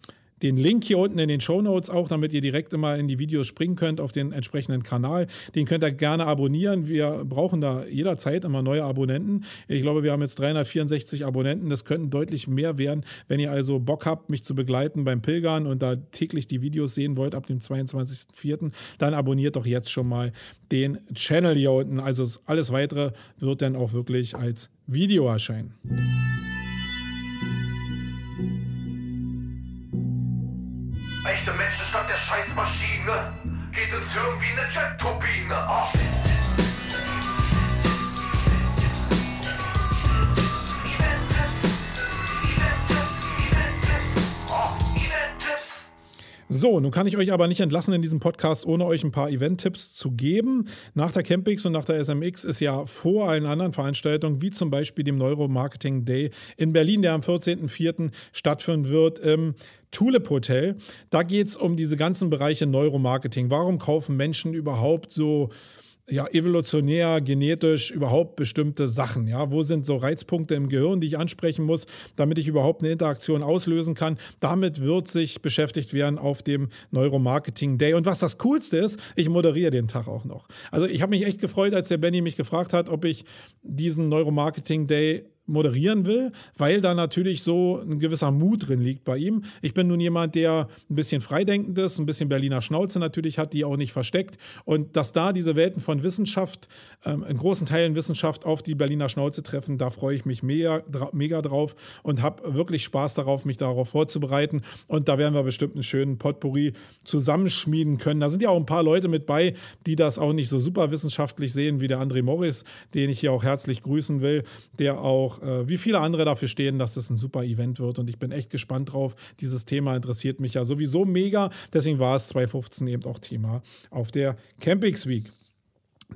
den Link hier unten in den Show Notes auch, damit ihr direkt immer in die Videos springen könnt auf den entsprechenden Kanal. Den könnt ihr gerne abonnieren. Wir brauchen da jederzeit immer neue Abonnenten. Ich glaube, wir haben jetzt 364 Abonnenten. Das könnten deutlich mehr werden. Wenn ihr also Bock habt, mich zu begleiten beim Pilgern und da täglich die Videos sehen wollt ab dem 22.04., dann abonniert doch jetzt schon mal den Channel hier unten. Also alles weitere wird dann auch wirklich als Video erscheinen. Scheißmaschine. Geht ins Hirn wie eine Jet-Turbine. Ah. So, nun kann ich euch aber nicht entlassen in diesem Podcast, ohne euch ein paar Event-Tipps zu geben. Nach der Campix und nach der SMX ist ja vor allen anderen Veranstaltungen, wie zum Beispiel dem Neuromarketing Day in Berlin, der am 14.04. stattfinden wird, im Tulip Hotel. Da geht es um diese ganzen Bereiche Neuromarketing. Warum kaufen Menschen überhaupt so ja, evolutionär, genetisch überhaupt bestimmte Sachen. Ja, wo sind so Reizpunkte im Gehirn, die ich ansprechen muss, damit ich überhaupt eine Interaktion auslösen kann? Damit wird sich beschäftigt werden auf dem Neuromarketing Day. Und was das Coolste ist, ich moderiere den Tag auch noch. Also ich habe mich echt gefreut, als der Benny mich gefragt hat, ob ich diesen Neuromarketing Day moderieren will, weil da natürlich so ein gewisser Mut drin liegt bei ihm. Ich bin nun jemand, der ein bisschen freidenkend ist, ein bisschen Berliner Schnauze natürlich hat, die auch nicht versteckt. Und dass da diese Welten von Wissenschaft, ähm, in großen Teilen Wissenschaft auf die Berliner Schnauze treffen, da freue ich mich mega, mega drauf und habe wirklich Spaß darauf, mich darauf vorzubereiten. Und da werden wir bestimmt einen schönen Potpourri zusammenschmieden können. Da sind ja auch ein paar Leute mit bei, die das auch nicht so super wissenschaftlich sehen, wie der André Morris, den ich hier auch herzlich grüßen will, der auch auch äh, wie viele andere dafür stehen, dass das ein super Event wird. Und ich bin echt gespannt drauf. Dieses Thema interessiert mich ja sowieso mega. Deswegen war es 2015 eben auch Thema auf der Campings Week.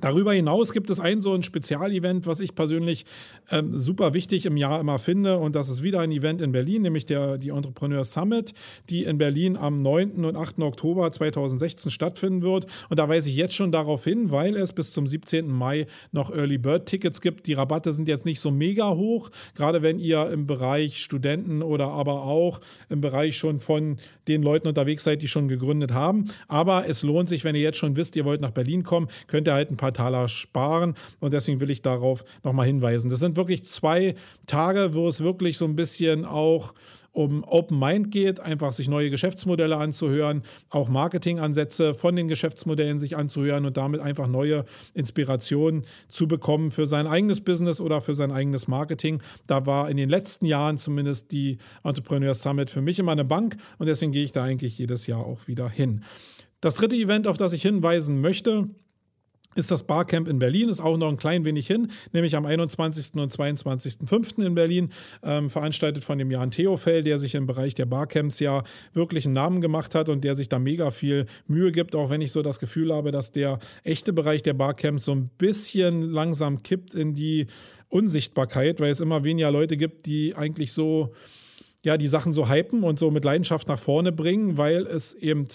Darüber hinaus gibt es ein so ein Spezialevent, was ich persönlich ähm, super wichtig im Jahr immer finde. Und das ist wieder ein Event in Berlin, nämlich der, die Entrepreneur Summit, die in Berlin am 9. und 8. Oktober 2016 stattfinden wird. Und da weise ich jetzt schon darauf hin, weil es bis zum 17. Mai noch Early Bird Tickets gibt. Die Rabatte sind jetzt nicht so mega hoch, gerade wenn ihr im Bereich Studenten oder aber auch im Bereich schon von den Leuten unterwegs seid, die schon gegründet haben. Aber es lohnt sich, wenn ihr jetzt schon wisst, ihr wollt nach Berlin kommen, könnt ihr halt ein paar Taler sparen. Und deswegen will ich darauf nochmal hinweisen. Das sind wirklich zwei Tage, wo es wirklich so ein bisschen auch um Open Mind geht, einfach sich neue Geschäftsmodelle anzuhören, auch Marketingansätze von den Geschäftsmodellen sich anzuhören und damit einfach neue Inspirationen zu bekommen für sein eigenes Business oder für sein eigenes Marketing. Da war in den letzten Jahren zumindest die Entrepreneur Summit für mich immer eine Bank und deswegen gehe ich da eigentlich jedes Jahr auch wieder hin. Das dritte Event, auf das ich hinweisen möchte, ist das Barcamp in Berlin, ist auch noch ein klein wenig hin, nämlich am 21. und 22.05. in Berlin, ähm, veranstaltet von dem Jan Theofel, der sich im Bereich der Barcamps ja wirklich einen Namen gemacht hat und der sich da mega viel Mühe gibt, auch wenn ich so das Gefühl habe, dass der echte Bereich der Barcamps so ein bisschen langsam kippt in die Unsichtbarkeit, weil es immer weniger Leute gibt, die eigentlich so, ja, die Sachen so hypen und so mit Leidenschaft nach vorne bringen, weil es eben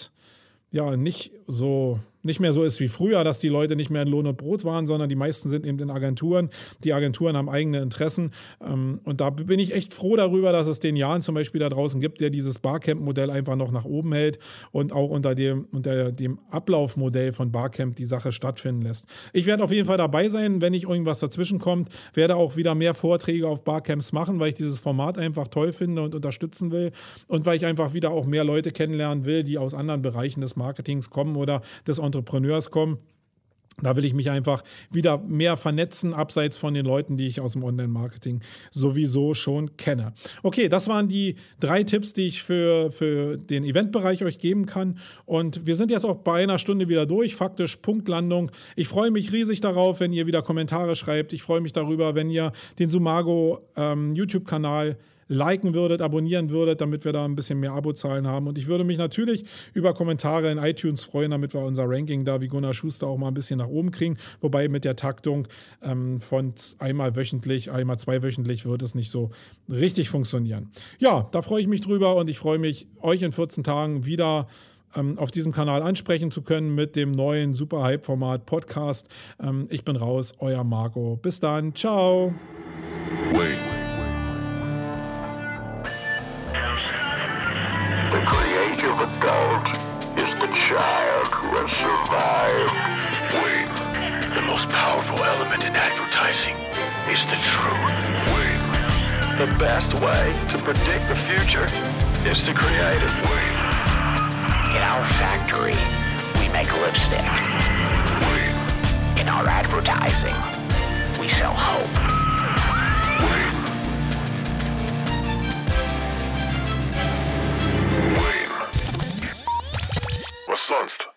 ja nicht so nicht mehr so ist wie früher, dass die Leute nicht mehr in Lohn und Brot waren, sondern die meisten sind eben in Agenturen. Die Agenturen haben eigene Interessen. Ähm, und da bin ich echt froh darüber, dass es den Jahren zum Beispiel da draußen gibt, der dieses Barcamp-Modell einfach noch nach oben hält und auch unter dem, unter dem Ablaufmodell von Barcamp die Sache stattfinden lässt. Ich werde auf jeden Fall dabei sein, wenn nicht irgendwas dazwischen kommt. Werde auch wieder mehr Vorträge auf Barcamps machen, weil ich dieses Format einfach toll finde und unterstützen will. Und weil ich einfach wieder auch mehr Leute kennenlernen will, die aus anderen Bereichen des Marketings kommen oder des Entrepreneurs Entrepreneurs kommen. Da will ich mich einfach wieder mehr vernetzen, abseits von den Leuten, die ich aus dem Online-Marketing sowieso schon kenne. Okay, das waren die drei Tipps, die ich für, für den Eventbereich euch geben kann. Und wir sind jetzt auch bei einer Stunde wieder durch, faktisch Punktlandung. Ich freue mich riesig darauf, wenn ihr wieder Kommentare schreibt. Ich freue mich darüber, wenn ihr den Sumago ähm, YouTube-Kanal liken würdet, abonnieren würdet, damit wir da ein bisschen mehr Abozahlen haben. Und ich würde mich natürlich über Kommentare in iTunes freuen, damit wir unser Ranking da wie Gunnar Schuster auch mal ein bisschen nach oben kriegen. Wobei mit der Taktung ähm, von einmal wöchentlich, einmal zweiwöchentlich wird es nicht so richtig funktionieren. Ja, da freue ich mich drüber und ich freue mich, euch in 14 Tagen wieder ähm, auf diesem Kanal ansprechen zu können mit dem neuen Super Hype-Format Podcast. Ähm, ich bin raus, euer Marco. Bis dann, ciao. Wait. Adult is the child who has survived. Wait. The most powerful element in advertising is the truth. Wait. The best way to predict the future is to create it. Wait. In our factory, we make lipstick. Wait. In our advertising, we sell hope. Sonst?